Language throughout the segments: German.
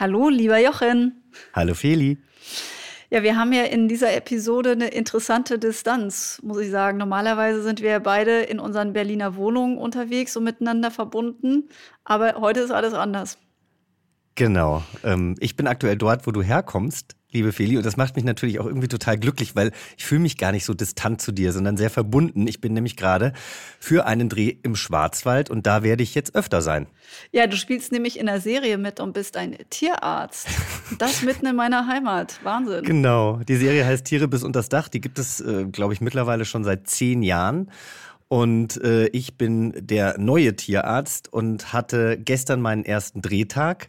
Hallo, lieber Jochen. Hallo, Feli. Ja, wir haben ja in dieser Episode eine interessante Distanz, muss ich sagen. Normalerweise sind wir beide in unseren Berliner Wohnungen unterwegs und miteinander verbunden. Aber heute ist alles anders. Genau. Ähm, ich bin aktuell dort, wo du herkommst, liebe Feli. Und das macht mich natürlich auch irgendwie total glücklich, weil ich fühle mich gar nicht so distant zu dir, sondern sehr verbunden. Ich bin nämlich gerade für einen Dreh im Schwarzwald und da werde ich jetzt öfter sein. Ja, du spielst nämlich in der Serie mit und bist ein Tierarzt. Das mitten in meiner Heimat. Wahnsinn. Genau. Die Serie heißt Tiere bis unters Dach. Die gibt es, äh, glaube ich, mittlerweile schon seit zehn Jahren. Und äh, ich bin der neue Tierarzt und hatte gestern meinen ersten Drehtag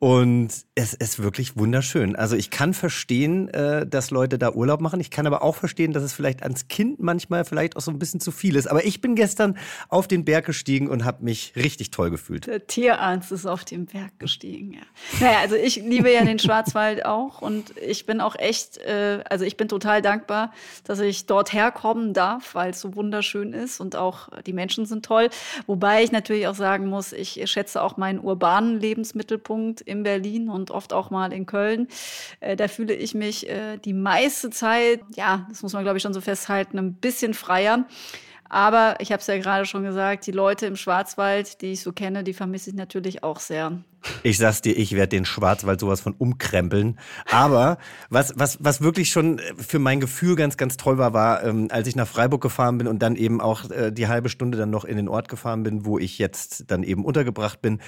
und es ist wirklich wunderschön. Also ich kann verstehen, äh, dass Leute da Urlaub machen. Ich kann aber auch verstehen, dass es vielleicht ans Kind manchmal vielleicht auch so ein bisschen zu viel ist. Aber ich bin gestern auf den Berg gestiegen und habe mich richtig toll gefühlt. Der Tierarzt ist auf den Berg gestiegen, ja. Naja, also ich liebe ja den Schwarzwald auch und ich bin auch echt, äh, also ich bin total dankbar, dass ich dort herkommen darf, weil es so wunderschön ist und auch die Menschen sind toll. Wobei ich natürlich auch sagen muss, ich schätze auch meinen urbanen Lebensmittelpunkt in Berlin und oft auch mal in Köln. Äh, da fühle ich mich äh, die meiste Zeit, ja, das muss man glaube ich schon so festhalten, ein bisschen freier. Aber ich habe es ja gerade schon gesagt, die Leute im Schwarzwald, die ich so kenne, die vermisse ich natürlich auch sehr. Ich sag's dir, ich werde den Schwarzwald sowas von umkrempeln. Aber was, was, was wirklich schon für mein Gefühl ganz, ganz toll war, war, ähm, als ich nach Freiburg gefahren bin und dann eben auch äh, die halbe Stunde dann noch in den Ort gefahren bin, wo ich jetzt dann eben untergebracht bin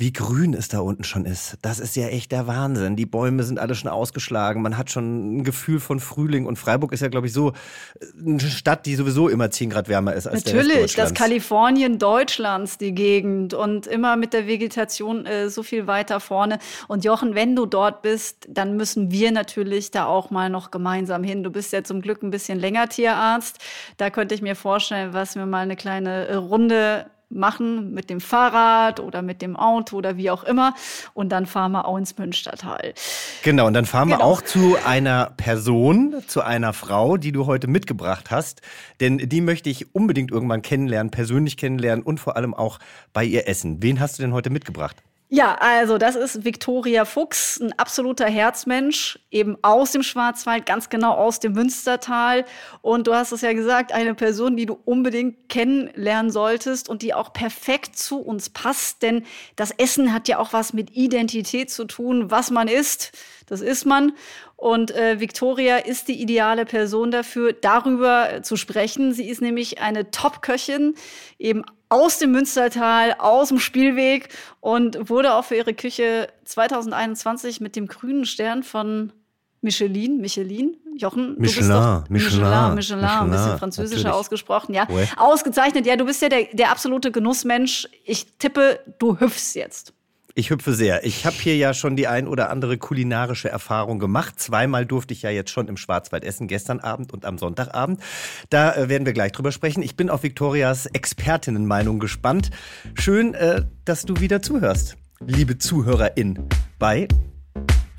wie grün es da unten schon ist. Das ist ja echt der Wahnsinn. Die Bäume sind alle schon ausgeschlagen. Man hat schon ein Gefühl von Frühling. Und Freiburg ist ja, glaube ich, so äh, eine Stadt, die sowieso immer 10 Grad wärmer ist als Natürlich, der Rest das Kalifornien Deutschlands, die Gegend. Und immer mit der Vegetation äh, so viel weiter vorne. Und Jochen, wenn du dort bist, dann müssen wir natürlich da auch mal noch gemeinsam hin. Du bist ja zum Glück ein bisschen länger Tierarzt. Da könnte ich mir vorstellen, was wir mal eine kleine äh, Runde machen mit dem Fahrrad oder mit dem Auto oder wie auch immer. Und dann fahren wir auch ins Münstertal. Genau, und dann fahren genau. wir auch zu einer Person, zu einer Frau, die du heute mitgebracht hast. Denn die möchte ich unbedingt irgendwann kennenlernen, persönlich kennenlernen und vor allem auch bei ihr essen. Wen hast du denn heute mitgebracht? Ja, also das ist Viktoria Fuchs, ein absoluter Herzmensch, eben aus dem Schwarzwald, ganz genau aus dem Münstertal. Und du hast es ja gesagt, eine Person, die du unbedingt kennenlernen solltest und die auch perfekt zu uns passt. Denn das Essen hat ja auch was mit Identität zu tun, was man isst. Das ist man. Und äh, Victoria ist die ideale Person dafür, darüber zu sprechen. Sie ist nämlich eine Top-Köchin, eben aus dem Münstertal, aus dem Spielweg und wurde auch für ihre Küche 2021 mit dem grünen Stern von Michelin, Michelin, Jochen, Michelin, du bist doch, Michelin, Michelin, Michelin, ein bisschen französischer natürlich. ausgesprochen, ja. Ouais. Ausgezeichnet, ja, du bist ja der, der absolute Genussmensch. Ich tippe, du hüpfst jetzt. Ich hüpfe sehr. Ich habe hier ja schon die ein oder andere kulinarische Erfahrung gemacht. Zweimal durfte ich ja jetzt schon im Schwarzwald essen, gestern Abend und am Sonntagabend. Da äh, werden wir gleich drüber sprechen. Ich bin auf Viktorias Expertinnenmeinung gespannt. Schön, äh, dass du wieder zuhörst, liebe ZuhörerIn, bei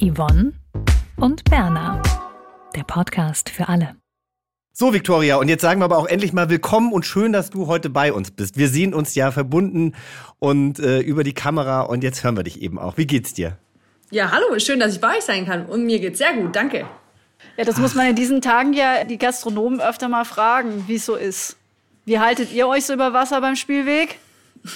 Yvonne und Berna. Der Podcast für alle. So, Victoria, und jetzt sagen wir aber auch endlich mal willkommen und schön, dass du heute bei uns bist. Wir sehen uns ja verbunden und äh, über die Kamera und jetzt hören wir dich eben auch. Wie geht's dir? Ja, hallo, schön, dass ich bei euch sein kann und mir geht's sehr gut, danke. Ja, das muss man in diesen Tagen ja die Gastronomen öfter mal fragen, wie es so ist. Wie haltet ihr euch so über Wasser beim Spielweg?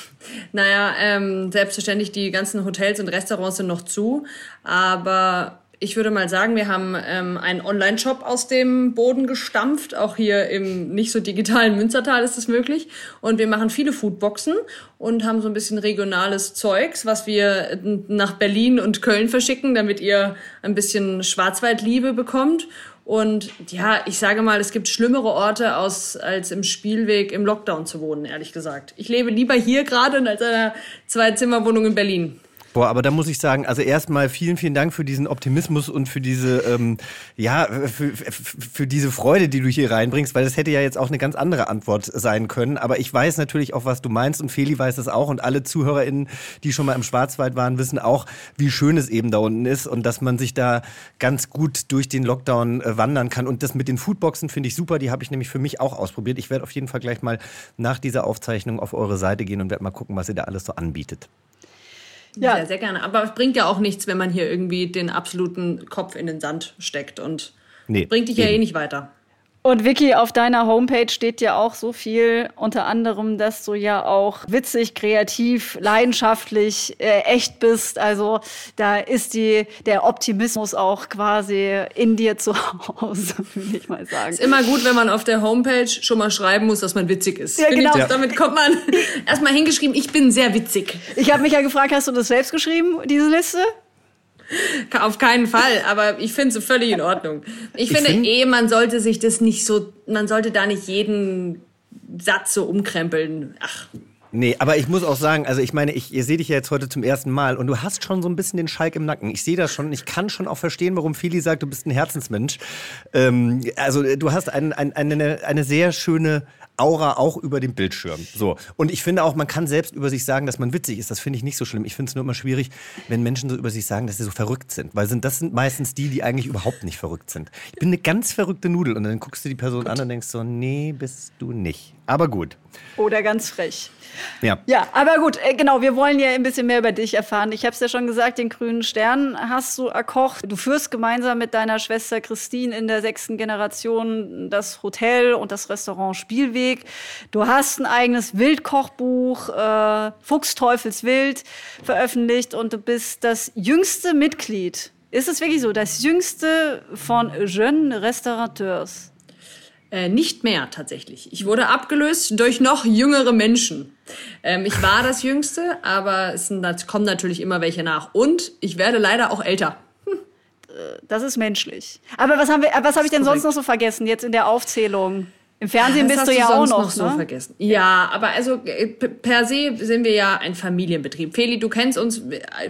Naja, ähm, selbstverständlich, die ganzen Hotels und Restaurants sind noch zu, aber ich würde mal sagen, wir haben ähm, einen Online-Shop aus dem Boden gestampft. Auch hier im nicht so digitalen Münstertal ist das möglich. Und wir machen viele Foodboxen und haben so ein bisschen regionales Zeugs, was wir nach Berlin und Köln verschicken, damit ihr ein bisschen Schwarzwaldliebe bekommt. Und ja, ich sage mal, es gibt schlimmere Orte aus, als im Spielweg im Lockdown zu wohnen, ehrlich gesagt. Ich lebe lieber hier gerade als in einer Zwei-Zimmer-Wohnung in Berlin. Boah, aber da muss ich sagen, also erstmal vielen, vielen Dank für diesen Optimismus und für diese, ähm, ja, für, für diese Freude, die du hier reinbringst, weil das hätte ja jetzt auch eine ganz andere Antwort sein können. Aber ich weiß natürlich auch, was du meinst und Feli weiß es auch und alle ZuhörerInnen, die schon mal im Schwarzwald waren, wissen auch, wie schön es eben da unten ist und dass man sich da ganz gut durch den Lockdown äh, wandern kann. Und das mit den Foodboxen finde ich super, die habe ich nämlich für mich auch ausprobiert. Ich werde auf jeden Fall gleich mal nach dieser Aufzeichnung auf eure Seite gehen und werde mal gucken, was ihr da alles so anbietet. Ja. Sehr, sehr gerne. Aber es bringt ja auch nichts, wenn man hier irgendwie den absoluten Kopf in den Sand steckt und nee, bringt dich eben. ja eh nicht weiter. Und Vicky, auf deiner Homepage steht ja auch so viel, unter anderem, dass du ja auch witzig, kreativ, leidenschaftlich, äh, echt bist. Also da ist die, der Optimismus auch quasi in dir zu Hause, würde ich mal sagen. Ist immer gut, wenn man auf der Homepage schon mal schreiben muss, dass man witzig ist. Ja, genau. Ich, ja. Damit kommt man erstmal hingeschrieben, ich bin sehr witzig. Ich habe mich ja gefragt, hast du das selbst geschrieben, diese Liste? Auf keinen Fall, aber ich finde es völlig in Ordnung. Ich, ich finde find, eh, man sollte sich das nicht so, man sollte da nicht jeden Satz so umkrempeln. Ach. Nee, aber ich muss auch sagen, also ich meine, ich ihr sehe dich ja jetzt heute zum ersten Mal und du hast schon so ein bisschen den Schalk im Nacken. Ich sehe das schon. Ich kann schon auch verstehen, warum Fili sagt, du bist ein Herzensmensch. Ähm, also du hast ein, ein, eine, eine sehr schöne Aura auch über dem Bildschirm. So. Und ich finde auch, man kann selbst über sich sagen, dass man witzig ist. Das finde ich nicht so schlimm. Ich finde es nur immer schwierig, wenn Menschen so über sich sagen, dass sie so verrückt sind. Weil sind, das sind meistens die, die eigentlich überhaupt nicht verrückt sind. Ich bin eine ganz verrückte Nudel. Und dann guckst du die Person gut. an und denkst so, nee, bist du nicht. Aber gut. Oder ganz frech. Ja. Ja, aber gut, äh, genau, wir wollen ja ein bisschen mehr über dich erfahren. Ich habe es ja schon gesagt, den grünen Stern hast du erkocht. Du führst gemeinsam mit deiner Schwester Christine in der sechsten Generation das Hotel und das Restaurant Spielweg. Du hast ein eigenes Wildkochbuch, äh, Fuchsteufels Wild, veröffentlicht und du bist das jüngste Mitglied. Ist es wirklich so, das jüngste von Jeunes Restaurateurs? Äh, nicht mehr tatsächlich. Ich wurde abgelöst durch noch jüngere Menschen. Ähm, ich war das Jüngste, aber es kommen natürlich immer welche nach. Und ich werde leider auch älter. Hm. Das ist menschlich. Aber was, haben wir, was habe ich denn sonst noch so vergessen jetzt in der Aufzählung? Im Fernsehen das bist du ja auch noch, noch so ne? vergessen. Ja, aber also äh, per se sind wir ja ein Familienbetrieb. Feli, du kennst uns.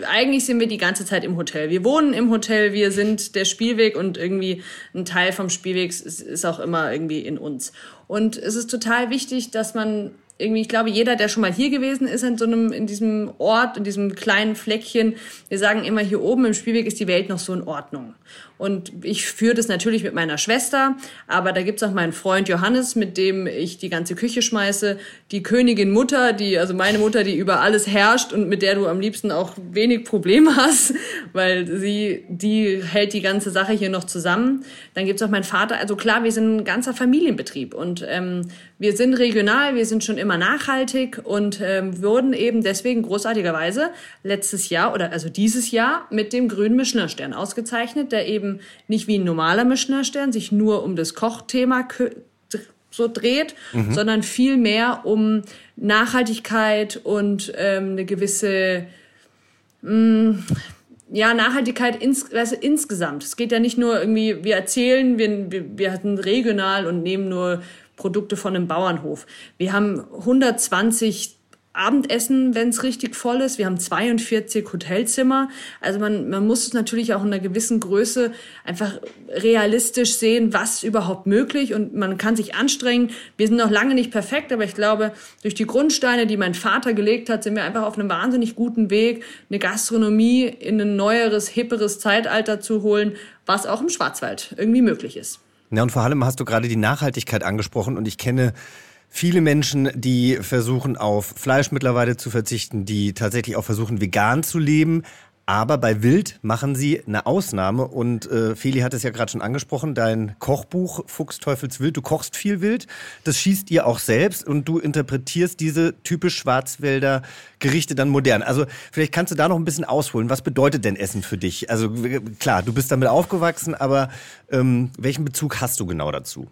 Eigentlich sind wir die ganze Zeit im Hotel. Wir wohnen im Hotel. Wir sind der Spielweg und irgendwie ein Teil vom Spielwegs ist auch immer irgendwie in uns. Und es ist total wichtig, dass man irgendwie, ich glaube, jeder, der schon mal hier gewesen ist, in so einem, in diesem Ort, in diesem kleinen Fleckchen, wir sagen immer, hier oben im Spielweg ist die Welt noch so in Ordnung. Und ich führe das natürlich mit meiner Schwester, aber da gibt's auch meinen Freund Johannes, mit dem ich die ganze Küche schmeiße, die Königin Mutter, die, also meine Mutter, die über alles herrscht und mit der du am liebsten auch wenig Probleme hast, weil sie, die hält die ganze Sache hier noch zusammen. Dann gibt's auch meinen Vater. Also klar, wir sind ein ganzer Familienbetrieb und ähm, wir sind regional, wir sind schon immer nachhaltig und ähm, wurden eben deswegen großartigerweise letztes Jahr oder also dieses Jahr mit dem grünen Michelin-Stern ausgezeichnet, der eben nicht wie ein normaler Michelin-Stern sich nur um das Kochthema so dreht, mhm. sondern viel mehr um Nachhaltigkeit und ähm, eine gewisse mh, mm, ja, Nachhaltigkeit ins, also insgesamt. Es geht ja nicht nur irgendwie, wir erzählen, wir, wir, wir hatten regional und nehmen nur Produkte von einem Bauernhof. Wir haben 120 Abendessen, wenn es richtig voll ist. Wir haben 42 Hotelzimmer. Also man, man muss es natürlich auch in einer gewissen Größe einfach realistisch sehen, was überhaupt möglich und man kann sich anstrengen. Wir sind noch lange nicht perfekt, aber ich glaube, durch die Grundsteine, die mein Vater gelegt hat, sind wir einfach auf einem wahnsinnig guten Weg, eine Gastronomie in ein neueres, hipperes Zeitalter zu holen, was auch im Schwarzwald irgendwie möglich ist. Ja, und vor allem hast du gerade die Nachhaltigkeit angesprochen und ich kenne viele Menschen, die versuchen auf Fleisch mittlerweile zu verzichten, die tatsächlich auch versuchen vegan zu leben. Aber bei Wild machen sie eine Ausnahme und äh, Feli hat es ja gerade schon angesprochen, dein Kochbuch Fuchsteufels Wild, du kochst viel Wild, das schießt ihr auch selbst und du interpretierst diese typisch Schwarzwälder Gerichte dann modern. Also vielleicht kannst du da noch ein bisschen ausholen, was bedeutet denn Essen für dich? Also klar, du bist damit aufgewachsen, aber ähm, welchen Bezug hast du genau dazu?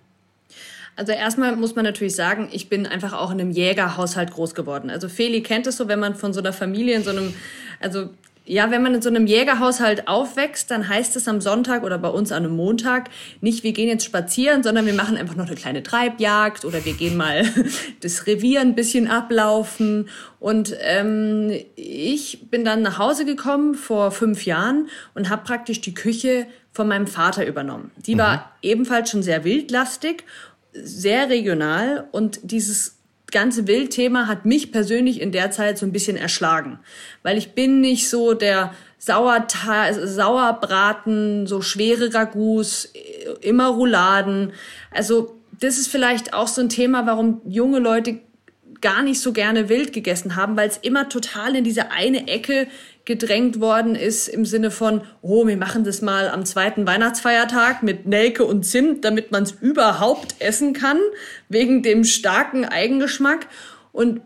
Also erstmal muss man natürlich sagen, ich bin einfach auch in einem Jägerhaushalt groß geworden. Also Feli kennt es so, wenn man von so einer Familie in so einem, also ja, wenn man in so einem Jägerhaushalt aufwächst, dann heißt es am Sonntag oder bei uns an einem Montag nicht, wir gehen jetzt spazieren, sondern wir machen einfach noch eine kleine Treibjagd oder wir gehen mal das Revier ein bisschen ablaufen. Und ähm, ich bin dann nach Hause gekommen vor fünf Jahren und habe praktisch die Küche von meinem Vater übernommen. Die war mhm. ebenfalls schon sehr wildlastig, sehr regional und dieses ganze Wildthema hat mich persönlich in der Zeit so ein bisschen erschlagen, weil ich bin nicht so der Sauerteig, Sauerbraten, so schwere Ragouts, immer Rouladen. Also das ist vielleicht auch so ein Thema, warum junge Leute gar nicht so gerne wild gegessen haben, weil es immer total in diese eine Ecke gedrängt worden ist im Sinne von, oh, wir machen das mal am zweiten Weihnachtsfeiertag mit Nelke und Zimt, damit man es überhaupt essen kann, wegen dem starken Eigengeschmack. Und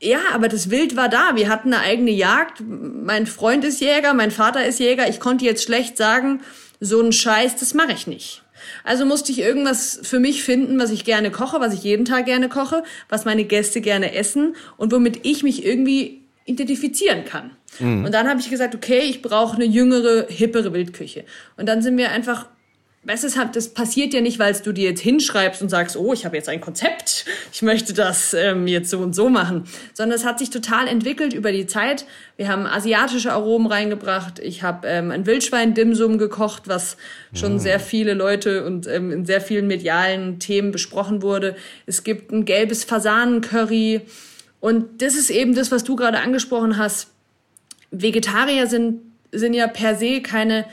ja, aber das Wild war da. Wir hatten eine eigene Jagd. Mein Freund ist Jäger, mein Vater ist Jäger. Ich konnte jetzt schlecht sagen, so ein Scheiß, das mache ich nicht. Also musste ich irgendwas für mich finden, was ich gerne koche, was ich jeden Tag gerne koche, was meine Gäste gerne essen und womit ich mich irgendwie identifizieren kann. Mhm. Und dann habe ich gesagt, okay, ich brauche eine jüngere, hippere Wildküche. Und dann sind wir einfach Weißt du, das passiert ja nicht, weil du dir jetzt hinschreibst und sagst, oh, ich habe jetzt ein Konzept, ich möchte das ähm, jetzt so und so machen, sondern es hat sich total entwickelt über die Zeit. Wir haben asiatische Aromen reingebracht. Ich habe ähm, ein Wildschwein-Dimsum gekocht, was schon mm. sehr viele Leute und ähm, in sehr vielen medialen Themen besprochen wurde. Es gibt ein gelbes Fasanencurry und das ist eben das, was du gerade angesprochen hast. Vegetarier sind sind ja per se keine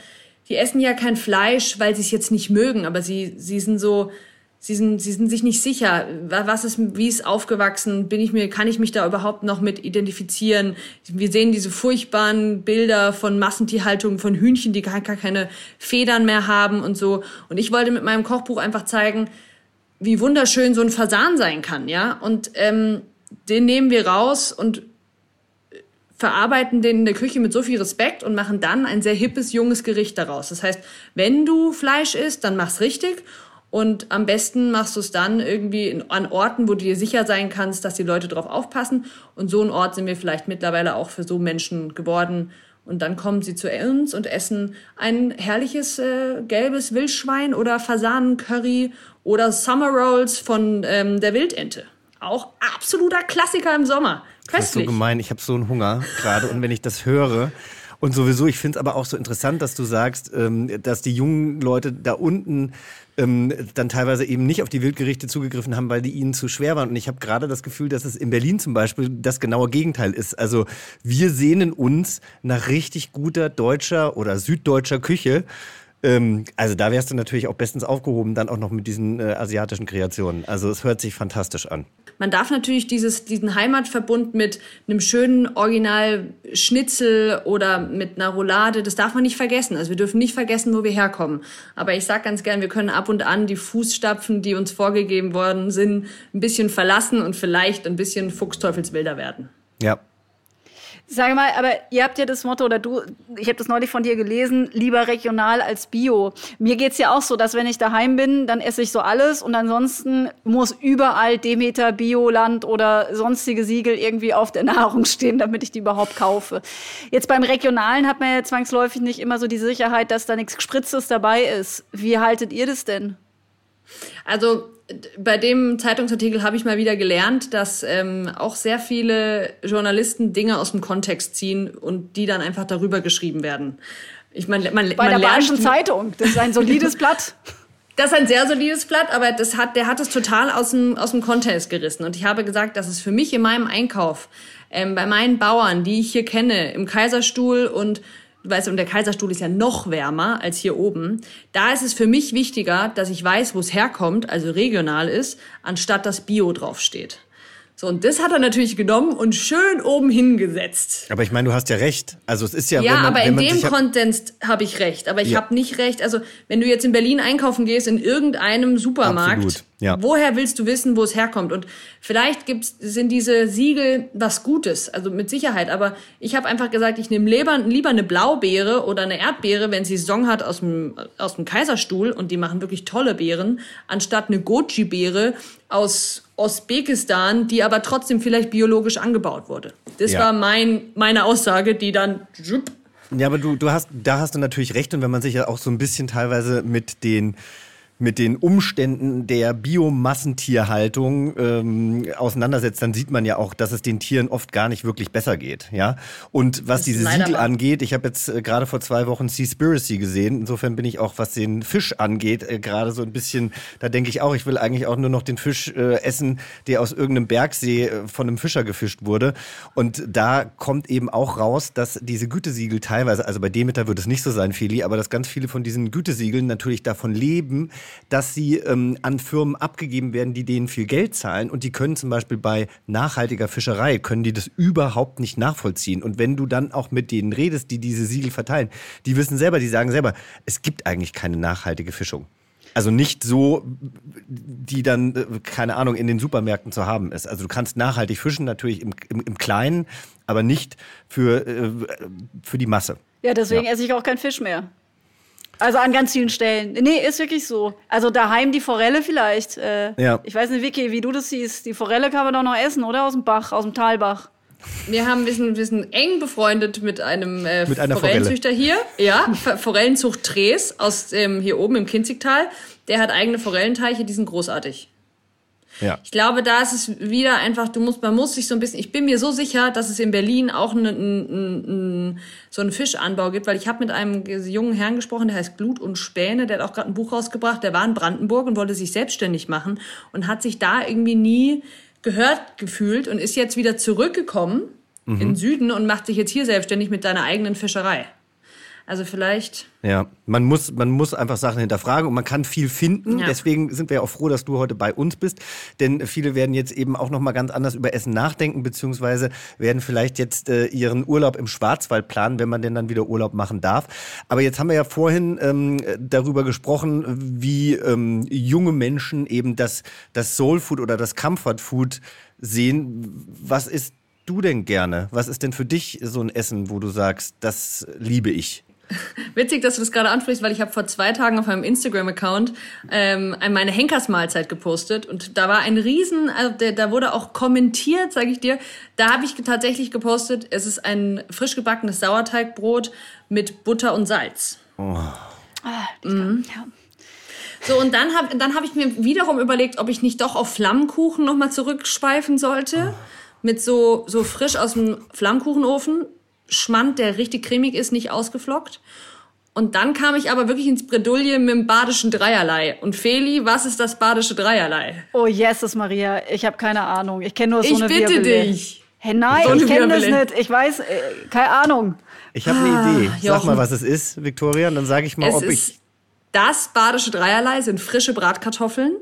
die essen ja kein Fleisch, weil sie es jetzt nicht mögen, aber sie, sie sind so, sie sind, sie sind sich nicht sicher, was ist, wie ist aufgewachsen, bin ich mir, kann ich mich da überhaupt noch mit identifizieren? Wir sehen diese furchtbaren Bilder von Massentierhaltung von Hühnchen, die gar, gar keine Federn mehr haben und so. Und ich wollte mit meinem Kochbuch einfach zeigen, wie wunderschön so ein Fasan sein kann, ja. Und ähm, den nehmen wir raus und verarbeiten den in der Küche mit so viel Respekt und machen dann ein sehr hippes, junges Gericht daraus. Das heißt, wenn du Fleisch isst, dann mach's richtig und am besten machst du es dann irgendwie in, an Orten, wo du dir sicher sein kannst, dass die Leute drauf aufpassen. Und so ein Ort sind wir vielleicht mittlerweile auch für so Menschen geworden. Und dann kommen sie zu uns und essen ein herrliches äh, gelbes Wildschwein oder Fasanencurry oder Summer Rolls von ähm, der Wildente. Auch absoluter Klassiker im Sommer. Das ist so gemein, ich habe so einen Hunger gerade und wenn ich das höre, und sowieso, ich finde es aber auch so interessant, dass du sagst, ähm, dass die jungen Leute da unten ähm, dann teilweise eben nicht auf die Wildgerichte zugegriffen haben, weil die ihnen zu schwer waren. Und ich habe gerade das Gefühl, dass es in Berlin zum Beispiel das genaue Gegenteil ist. Also wir sehnen uns nach richtig guter deutscher oder süddeutscher Küche. Ähm, also da wärst du natürlich auch bestens aufgehoben, dann auch noch mit diesen äh, asiatischen Kreationen. Also es hört sich fantastisch an. Man darf natürlich dieses, diesen Heimatverbund mit einem schönen Original Schnitzel oder mit einer Roulade, das darf man nicht vergessen. Also wir dürfen nicht vergessen, wo wir herkommen. Aber ich sage ganz gern, wir können ab und an die Fußstapfen, die uns vorgegeben worden sind, ein bisschen verlassen und vielleicht ein bisschen Fuchsteufelsbilder werden. Ja, Sag mal, aber ihr habt ja das Motto, oder du, ich habe das neulich von dir gelesen, lieber regional als bio. Mir geht's ja auch so, dass wenn ich daheim bin, dann esse ich so alles und ansonsten muss überall Demeter, Bioland oder sonstige Siegel irgendwie auf der Nahrung stehen, damit ich die überhaupt kaufe. Jetzt beim Regionalen hat man ja zwangsläufig nicht immer so die Sicherheit, dass da nichts Gespritztes dabei ist. Wie haltet ihr das denn? Also bei dem Zeitungsartikel habe ich mal wieder gelernt, dass ähm, auch sehr viele Journalisten Dinge aus dem Kontext ziehen und die dann einfach darüber geschrieben werden. Ich meine, man, bei man der Bayerischen Zeitung, das ist ein solides Blatt. Das ist ein sehr solides Blatt, aber das hat, der hat es total aus dem, aus dem Kontext gerissen. Und ich habe gesagt, dass es für mich in meinem Einkauf, ähm, bei meinen Bauern, die ich hier kenne, im Kaiserstuhl und weißt du, und der Kaiserstuhl ist ja noch wärmer als hier oben. Da ist es für mich wichtiger, dass ich weiß, wo es herkommt, also regional ist, anstatt dass Bio draufsteht. So, und das hat er natürlich genommen und schön oben hingesetzt. Aber ich meine, du hast ja recht. Also es ist ja. Ja, man, aber in dem Kontext habe ich recht. Aber ich ja. habe nicht recht. Also wenn du jetzt in Berlin einkaufen gehst, in irgendeinem Supermarkt, Absolut Ja. Woher willst du wissen, wo es herkommt? Und vielleicht gibt's, sind diese Siegel was Gutes, also mit Sicherheit. Aber ich habe einfach gesagt, ich nehme lieber, lieber eine Blaubeere oder eine Erdbeere, wenn sie Saison hat aus dem, aus dem Kaiserstuhl und die machen wirklich tolle Beeren, anstatt eine Goji-Beere aus Usbekistan, die aber trotzdem vielleicht biologisch angebaut wurde. Das Ja. war mein, meine Aussage, die dann Ja, aber du, du hast, da hast du natürlich recht. Und wenn man sich ja auch so ein bisschen teilweise mit den mit den Umständen der Biomassentierhaltung ähm, auseinandersetzt, dann sieht man ja auch, dass es den Tieren oft gar nicht wirklich besser geht. Ja. Und was diese Siegel wahr. angeht, ich habe jetzt äh, gerade vor zwei Wochen Seaspiracy gesehen. Insofern bin ich auch, was den Fisch angeht, äh, gerade so ein bisschen, da denke ich auch, ich will eigentlich auch nur noch den Fisch äh, essen, der aus irgendeinem Bergsee äh, von einem Fischer gefischt wurde. Und da kommt eben auch raus, dass diese Gütesiegel teilweise, also bei Demeter wird es nicht so sein, Feli, aber dass ganz viele von diesen Gütesiegeln natürlich davon leben, dass sie ähm, an Firmen abgegeben werden, die denen viel Geld zahlen und die können zum Beispiel bei nachhaltiger Fischerei, können die das überhaupt nicht nachvollziehen. Und wenn du dann auch mit denen redest, die diese Siegel verteilen, die wissen selber, die sagen selber, es gibt eigentlich keine nachhaltige Fischung. Also nicht so, die dann, äh, keine Ahnung, in den Supermärkten zu haben ist. Also du kannst nachhaltig fischen, natürlich im, im, im Kleinen, aber nicht für, äh, für die Masse. Ja, deswegen Ja. esse ich auch keinen Fisch mehr. Also an ganz vielen Stellen. Nee, ist wirklich so. Also daheim die Forelle vielleicht. Äh, Ja. Ich weiß nicht, Vicky, wie du das siehst. Die Forelle kann man doch noch essen, oder? Aus dem Bach, aus dem Talbach. Wir haben, wir sind, wir sind eng befreundet mit einem äh, Mit einer Forellenzüchter hier. Ja, Forellenzucht Trees aus ähm, hier oben im Kinzigtal. Der hat eigene Forellenteiche, die sind großartig. Ja. Ich glaube, da ist es wieder einfach, du musst, man muss sich so ein bisschen, ich bin mir so sicher, dass es in Berlin auch einen, einen, einen, so einen Fischanbau gibt, weil ich habe mit einem jungen Herrn gesprochen, der heißt Glut und Späne, der hat auch gerade ein Buch rausgebracht, der war in Brandenburg und wollte sich selbstständig machen und hat sich da irgendwie nie gehört gefühlt und ist jetzt wieder zurückgekommen in den Süden und macht sich jetzt hier selbstständig mit seiner eigenen Fischerei. Also vielleicht, Ja, man muss, man muss einfach Sachen hinterfragen und man kann viel finden. Ja. Deswegen sind wir ja auch froh, dass du heute bei uns bist. Denn viele werden jetzt eben auch nochmal ganz anders über Essen nachdenken, beziehungsweise werden vielleicht jetzt äh, ihren Urlaub im Schwarzwald planen, wenn man denn dann wieder Urlaub machen darf. Aber jetzt haben wir ja vorhin ähm, darüber gesprochen, wie ähm, junge Menschen eben das, das Soul Food oder das Comfort Food sehen. Was isst du denn gerne? Was ist denn für dich so ein Essen, wo du sagst, das liebe ich? Witzig, dass du das gerade ansprichst, weil ich habe vor zwei Tagen auf meinem Instagram-Account ähm, meine Henkersmahlzeit gepostet und da war ein Riesen, also der, da wurde auch kommentiert, sage ich dir. Da habe ich tatsächlich gepostet, es ist ein frisch gebackenes Sauerteigbrot mit Butter und Salz. Mhm. Ja. So, und dann habe dann hab ich mir wiederum überlegt, ob ich nicht doch auf Flammkuchen nochmal zurückschweifen sollte. Mit so, so frisch aus dem Flammkuchenofen. Schmand, der richtig cremig ist, nicht ausgeflockt. Und dann kam ich aber wirklich ins Bredouille mit dem badischen Dreierlei. Und Feli, was ist das badische Dreierlei? Oh, Jesus, Maria. Ich habe keine Ahnung. Ich kenne nur so Ich eine bitte Wirbele. dich. Hey, nein, So ich kenne das nicht. Ich weiß, äh, keine Ahnung. Ich habe eine Idee. Sag Jochen. mal, was es ist, Viktoria, und dann sage ich mal, Es ob ist ich. das badische Dreierlei sind frische Bratkartoffeln,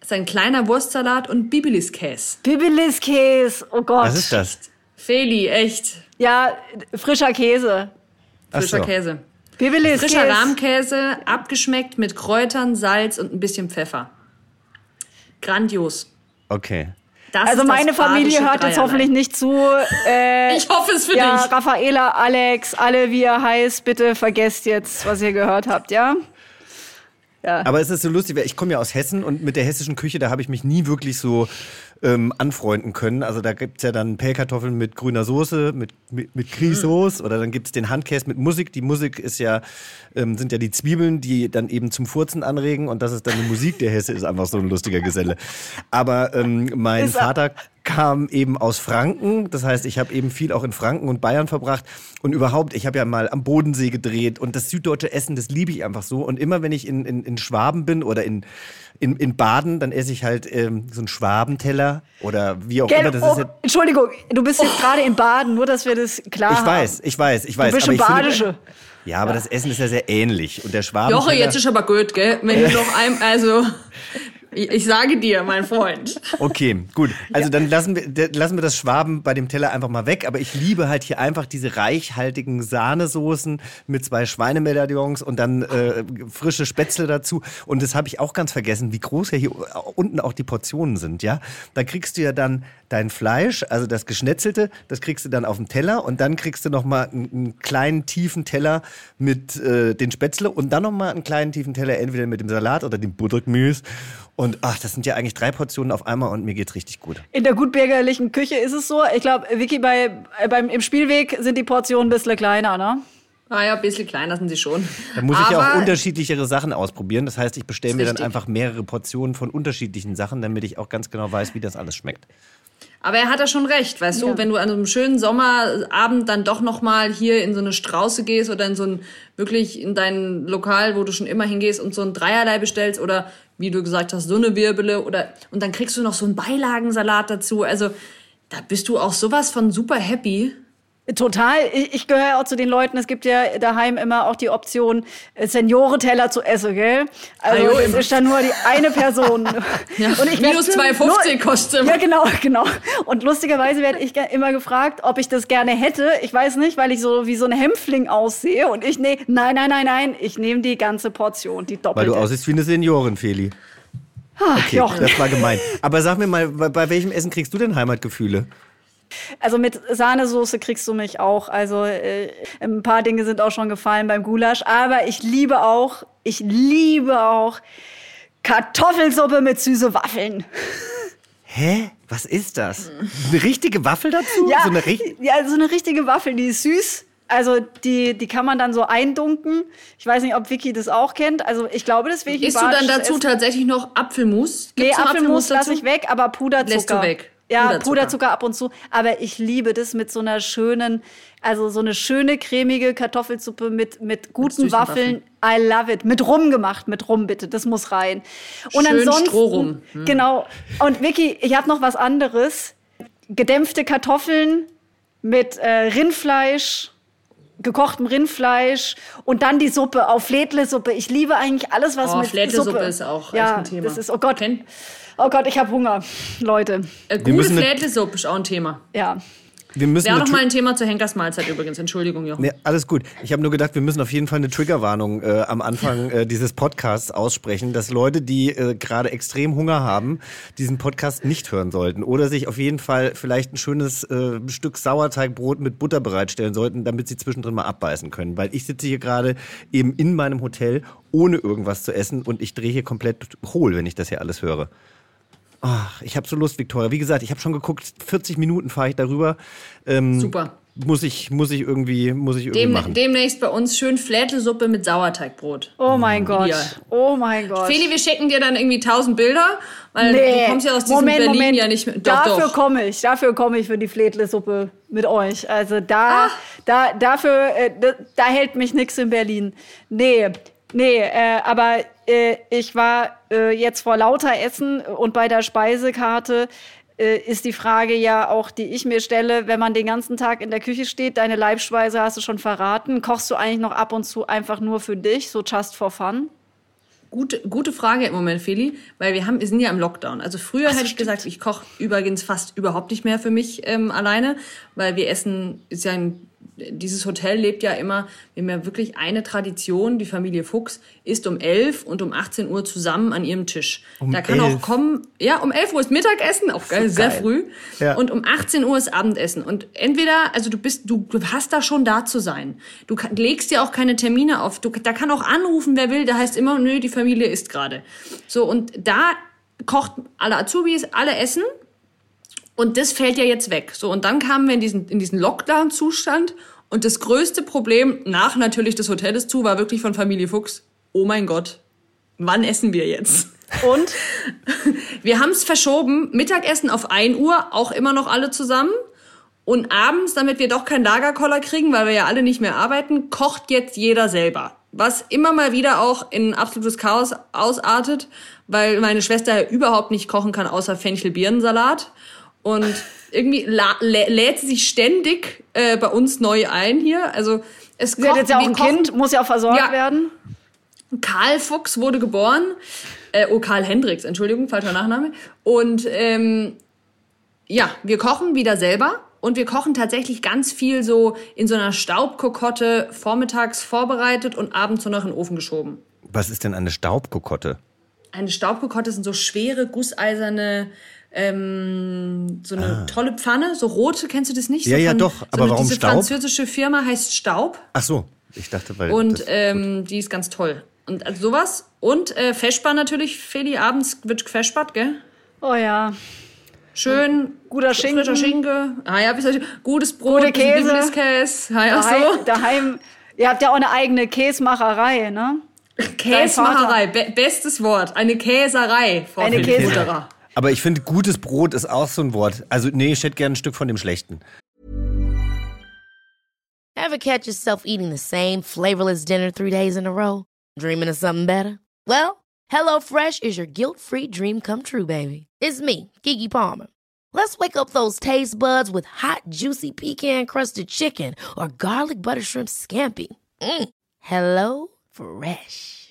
es ist ein kleiner Wurstsalat und Bibiliskäse. Bibiliskäse. Oh Gott. Was ist das? Feli, echt. Ja, frischer Käse. Frischer so. Käse. Bibiliskäse. Frischer Rahmkäse, abgeschmeckt mit Kräutern, Salz und ein bisschen Pfeffer. Grandios. Okay. Das Also meine Familie hört jetzt hoffentlich nicht zu. Äh, Ich hoffe es für ja, dich. Raffaela, Alex, alle wie ihr heißt, bitte vergesst jetzt, was ihr gehört habt, ja? Ja. Aber es ist so lustig, weil ich komme ja aus Hessen und mit der hessischen Küche, da habe ich mich nie wirklich so ähm, anfreunden können. Also da gibt's ja dann Pellkartoffeln mit grüner Soße, mit, mit, mit Grießsoße oder dann gibt's den Handkäse mit Musik. Die Musik ist ja, ähm, sind ja die Zwiebeln, die dann eben zum Furzen anregen und das ist dann die Musik. Der Hesse ist einfach so ein lustiger Geselle. Aber ähm, mein er- Vater kam eben aus Franken. Das heißt, ich habe eben viel auch in Franken und Bayern verbracht. Und überhaupt, ich habe ja mal am Bodensee gedreht und das süddeutsche Essen, das liebe ich einfach so. Und immer wenn ich in, in, in Schwaben bin oder in, in, in Baden, dann esse ich halt ähm, so einen Schwabenteller oder wie auch Gell, immer. Das oh, ist ja, Entschuldigung, du bist jetzt gerade in Baden, nur dass wir das klar ich haben. weiß, ich weiß, ich weiß. Du bist aber schon ich finde- Badische. Ja, aber das Essen ist ja sehr ähnlich. Und der Schwaben. Joche, jetzt ist aber gut, gell? Wenn du noch ein, also Ich, sage dir, mein Freund. Okay, gut. Also dann lassen wir, lassen wir das Schwaben bei dem Teller einfach mal weg. Aber ich liebe halt hier einfach diese reichhaltigen Sahnesoßen mit zwei Schweinemedaillons und dann äh, frische Spätzle dazu. Und das habe ich auch ganz vergessen, wie groß ja hier unten auch die Portionen sind. Ja, da kriegst du ja dann dein Fleisch, also das Geschnetzelte, das kriegst du dann auf dem Teller und dann kriegst du noch mal einen, einen kleinen tiefen Teller mit äh, den Spätzle und dann noch mal einen kleinen tiefen Teller entweder mit dem Salat oder dem Buttergemüse. Und ach, das sind ja eigentlich drei Portionen auf einmal und mir geht's richtig gut. In der gutbürgerlichen Küche ist es so. Ich glaube, Vicky, bei, beim, im Spielweg sind die Portionen ein bisschen kleiner, ne? Ah ja, ein bisschen kleiner sind sie schon. Da muss ich ja auch unterschiedlichere Sachen ausprobieren. Das heißt, ich bestelle mir dann einfach mehrere Portionen von unterschiedlichen Sachen, damit ich auch ganz genau weiß, wie das alles schmeckt. Aber er hat da schon recht, weißt ja. du, wenn du an so einem schönen Sommerabend dann doch noch mal hier in so eine Strauße gehst oder in so ein wirklich in dein Lokal, wo du schon immer hingehst und so ein Dreierlei bestellst oder wie du gesagt hast, so eine Wirbele oder und dann kriegst du noch so einen Beilagensalat dazu. Also da bist du auch sowas von super happy. Total. Ich, ich gehöre auch zu den Leuten, es gibt ja daheim immer auch die Option, äh, Seniorenteller zu essen, gell? Also Ajo, es ist dann nur die eine Person. ja, und ich minus 2,50 kostet. Ja, genau, genau. Und lustigerweise werde ich immer gefragt, ob ich das gerne hätte. Ich weiß nicht, weil ich so wie so ein Hämpfling aussehe. Und ich, nee, nein, nein, nein, nein, ich nehme die ganze Portion, die doppelte. Weil du aussiehst wie eine Seniorin, Feli. Okay, Jochen. das war gemein. Aber sag mir mal, bei, bei welchem Essen kriegst du denn Heimatgefühle? Also mit Sahnesoße kriegst du mich auch. Also äh, ein paar Dinge sind auch schon gefallen beim Gulasch. Aber ich liebe auch, ich liebe auch Kartoffelsuppe mit süße Waffeln. Hä? Was ist das? Eine richtige Waffel dazu? Ja, so eine, ja, so eine richtige Waffel, die ist süß. Also die, die kann man dann so eindunken. Ich weiß nicht, ob Vicky das auch kennt. Also ich glaube, das wäre Isst du dann dazu Essen. tatsächlich noch Apfelmus? Gibt's nee, Apfelmus, Apfelmus lasse ich weg, aber Puderzucker. Lässt du weg. Ja, Puderzucker. Puderzucker ab und zu. Aber ich liebe das mit so einer schönen, also so eine schöne cremige Kartoffelsuppe mit, mit guten mit Waffeln. Waffeln. I love it. Mit Rum gemacht, mit Rum bitte. Das muss rein. Und Schön ansonsten. Strohrum. Hm. Genau. Und Vicky, ich habe noch was anderes. Gedämpfte Kartoffeln mit äh, Rindfleisch gekochtem Rindfleisch und dann die Suppe auf Fledlesuppe. Ich liebe eigentlich alles, was oh, mit Fledlesuppe Suppe ist auch ja, echt ein Thema. Das ist, oh Gott. Kennt? Oh Gott, ich habe Hunger, Leute. Äh, gute Flädlesuppe ist auch ein Thema. Ja. Wir müssen Wäre noch mal ein Thema zur Henkersmahlzeit übrigens. Entschuldigung, Jochen. Nee, alles gut. Ich habe nur gedacht, wir müssen auf jeden Fall eine Triggerwarnung äh, am Anfang äh, dieses Podcasts aussprechen, dass Leute, die äh, gerade extrem Hunger haben, diesen Podcast nicht hören sollten oder sich auf jeden Fall vielleicht ein schönes äh, Stück Sauerteigbrot mit Butter bereitstellen sollten, damit sie zwischendrin mal abbeißen können. Weil ich sitze hier gerade eben in meinem Hotel ohne irgendwas zu essen und ich drehe hier komplett hohl, wenn ich das hier alles höre. Ach, ich habe so Lust, Viktoria. Wie gesagt, ich habe schon geguckt, 40 Minuten fahre ich darüber. Ähm, Super. Muss ich, muss ich irgendwie, muss ich irgendwie Dem, machen. Demnächst bei uns schön Flätelsuppe mit Sauerteigbrot. Oh mein Gott. Ja. Oh mein Gott. Feli, wir schicken dir dann irgendwie tausend Bilder, weil nee. du kommst ja aus diesem Moment, Berlin Moment. ja nicht mit. Doch, dafür komme ich, dafür komme ich für die Flätlesuppe mit euch. Also da, Ach. da, dafür, äh, da, da hält mich nichts in Berlin. Nee, Nee, äh, aber äh, ich war äh, jetzt vor lauter Essen und bei der Speisekarte äh, ist die Frage ja auch, die ich mir stelle, wenn man den ganzen Tag in der Küche steht, deine Leibspeise hast du schon verraten, kochst du eigentlich noch ab und zu einfach nur für dich, so just for fun? Gute, gute Frage im Moment, Feli, weil wir haben, wir sind ja im Lockdown. Also früher hätte ich gesagt, ich koche übrigens fast überhaupt nicht mehr für mich ähm, alleine, weil wir essen, ist ja ein dieses Hotel lebt ja immer, wir haben ja wirklich eine Tradition, die Familie Fuchs ist um 11 und um 18 Uhr zusammen an ihrem Tisch. Um da kann 11. auch kommen, ja, um 11 Uhr ist Mittagessen, auch geil, so sehr geil. früh. Ja. Und um 18 Uhr ist Abendessen. Und entweder, also du bist, du hast da schon da zu sein. Du legst dir auch keine Termine auf. Du, da kann auch anrufen, wer will, da heißt immer, nö, die Familie isst gerade. So, und da kocht alle Azubis, alle essen und das fällt ja jetzt weg. So, und dann kamen wir in diesen, in diesen Lockdown-Zustand. Und das größte Problem, nach natürlich des Hotels zu, war wirklich von Familie Fuchs. Oh mein Gott, wann essen wir jetzt? Und? Wir haben es verschoben. Mittagessen auf 1 Uhr, auch immer noch alle zusammen. Und abends, damit wir doch keinen Lagerkoller kriegen, weil wir ja alle nicht mehr arbeiten, kocht jetzt jeder selber. Was immer mal wieder auch in absolutes Chaos ausartet, weil meine Schwester ja überhaupt nicht kochen kann, außer Fenchel-Birnensalat. Und irgendwie lä lädt sie sich ständig äh, bei uns neu ein hier. Also es sie hat jetzt ja auch ein Kind, muss ja auch versorgt ja. werden. Karl Fuchs wurde geboren. Äh, oh, Karl Hendricks, Entschuldigung, falscher Nachname. Und ähm, ja, wir kochen wieder selber. Und wir kochen tatsächlich ganz viel so in so einer Staubkokotte vormittags vorbereitet und abends so noch in den Ofen geschoben. Was ist denn eine Staubkokotte? Eine Staubkokotte sind so schwere, gusseiserne, ähm, so eine tolle Pfanne, so rote, kennst du das nicht? Ah. Ja, so ja, doch, so aber eine, warum diese Staub? französische Firma heißt Staub Ach so, ich dachte, weil. und das- ähm, die ist ganz toll. Und also sowas. Und äh, Feschbar natürlich, Feli, abends wird gefeschbart, gell? Oh ja. Schön. Guter Schinken. Frischer Schinken. Ah ja, gutes Brot, Gute Käse. Bibliskäse. Ah, ja, Daheim, so. daheim. Ihr habt ja auch eine eigene Käsmacherei, ne? Käsmacherei, be bestes Wort. Eine Käserei, Frau Eine Feli Käse- Futterer. Aber ich finde, gutes Brot ist auch so ein Wort. Also, nee, ich hätte gerne ein Stück von dem Schlechten. Ever catch yourself eating the same flavorless dinner three days in a row? Dreaming of something better? Well, HelloFresh is your guilt-free dream come true, baby. It's me, Kiki Palmer. Let's wake up those taste buds with hot, juicy pecan-crusted chicken or garlic butter shrimp scampi. Mm. Hello Fresh.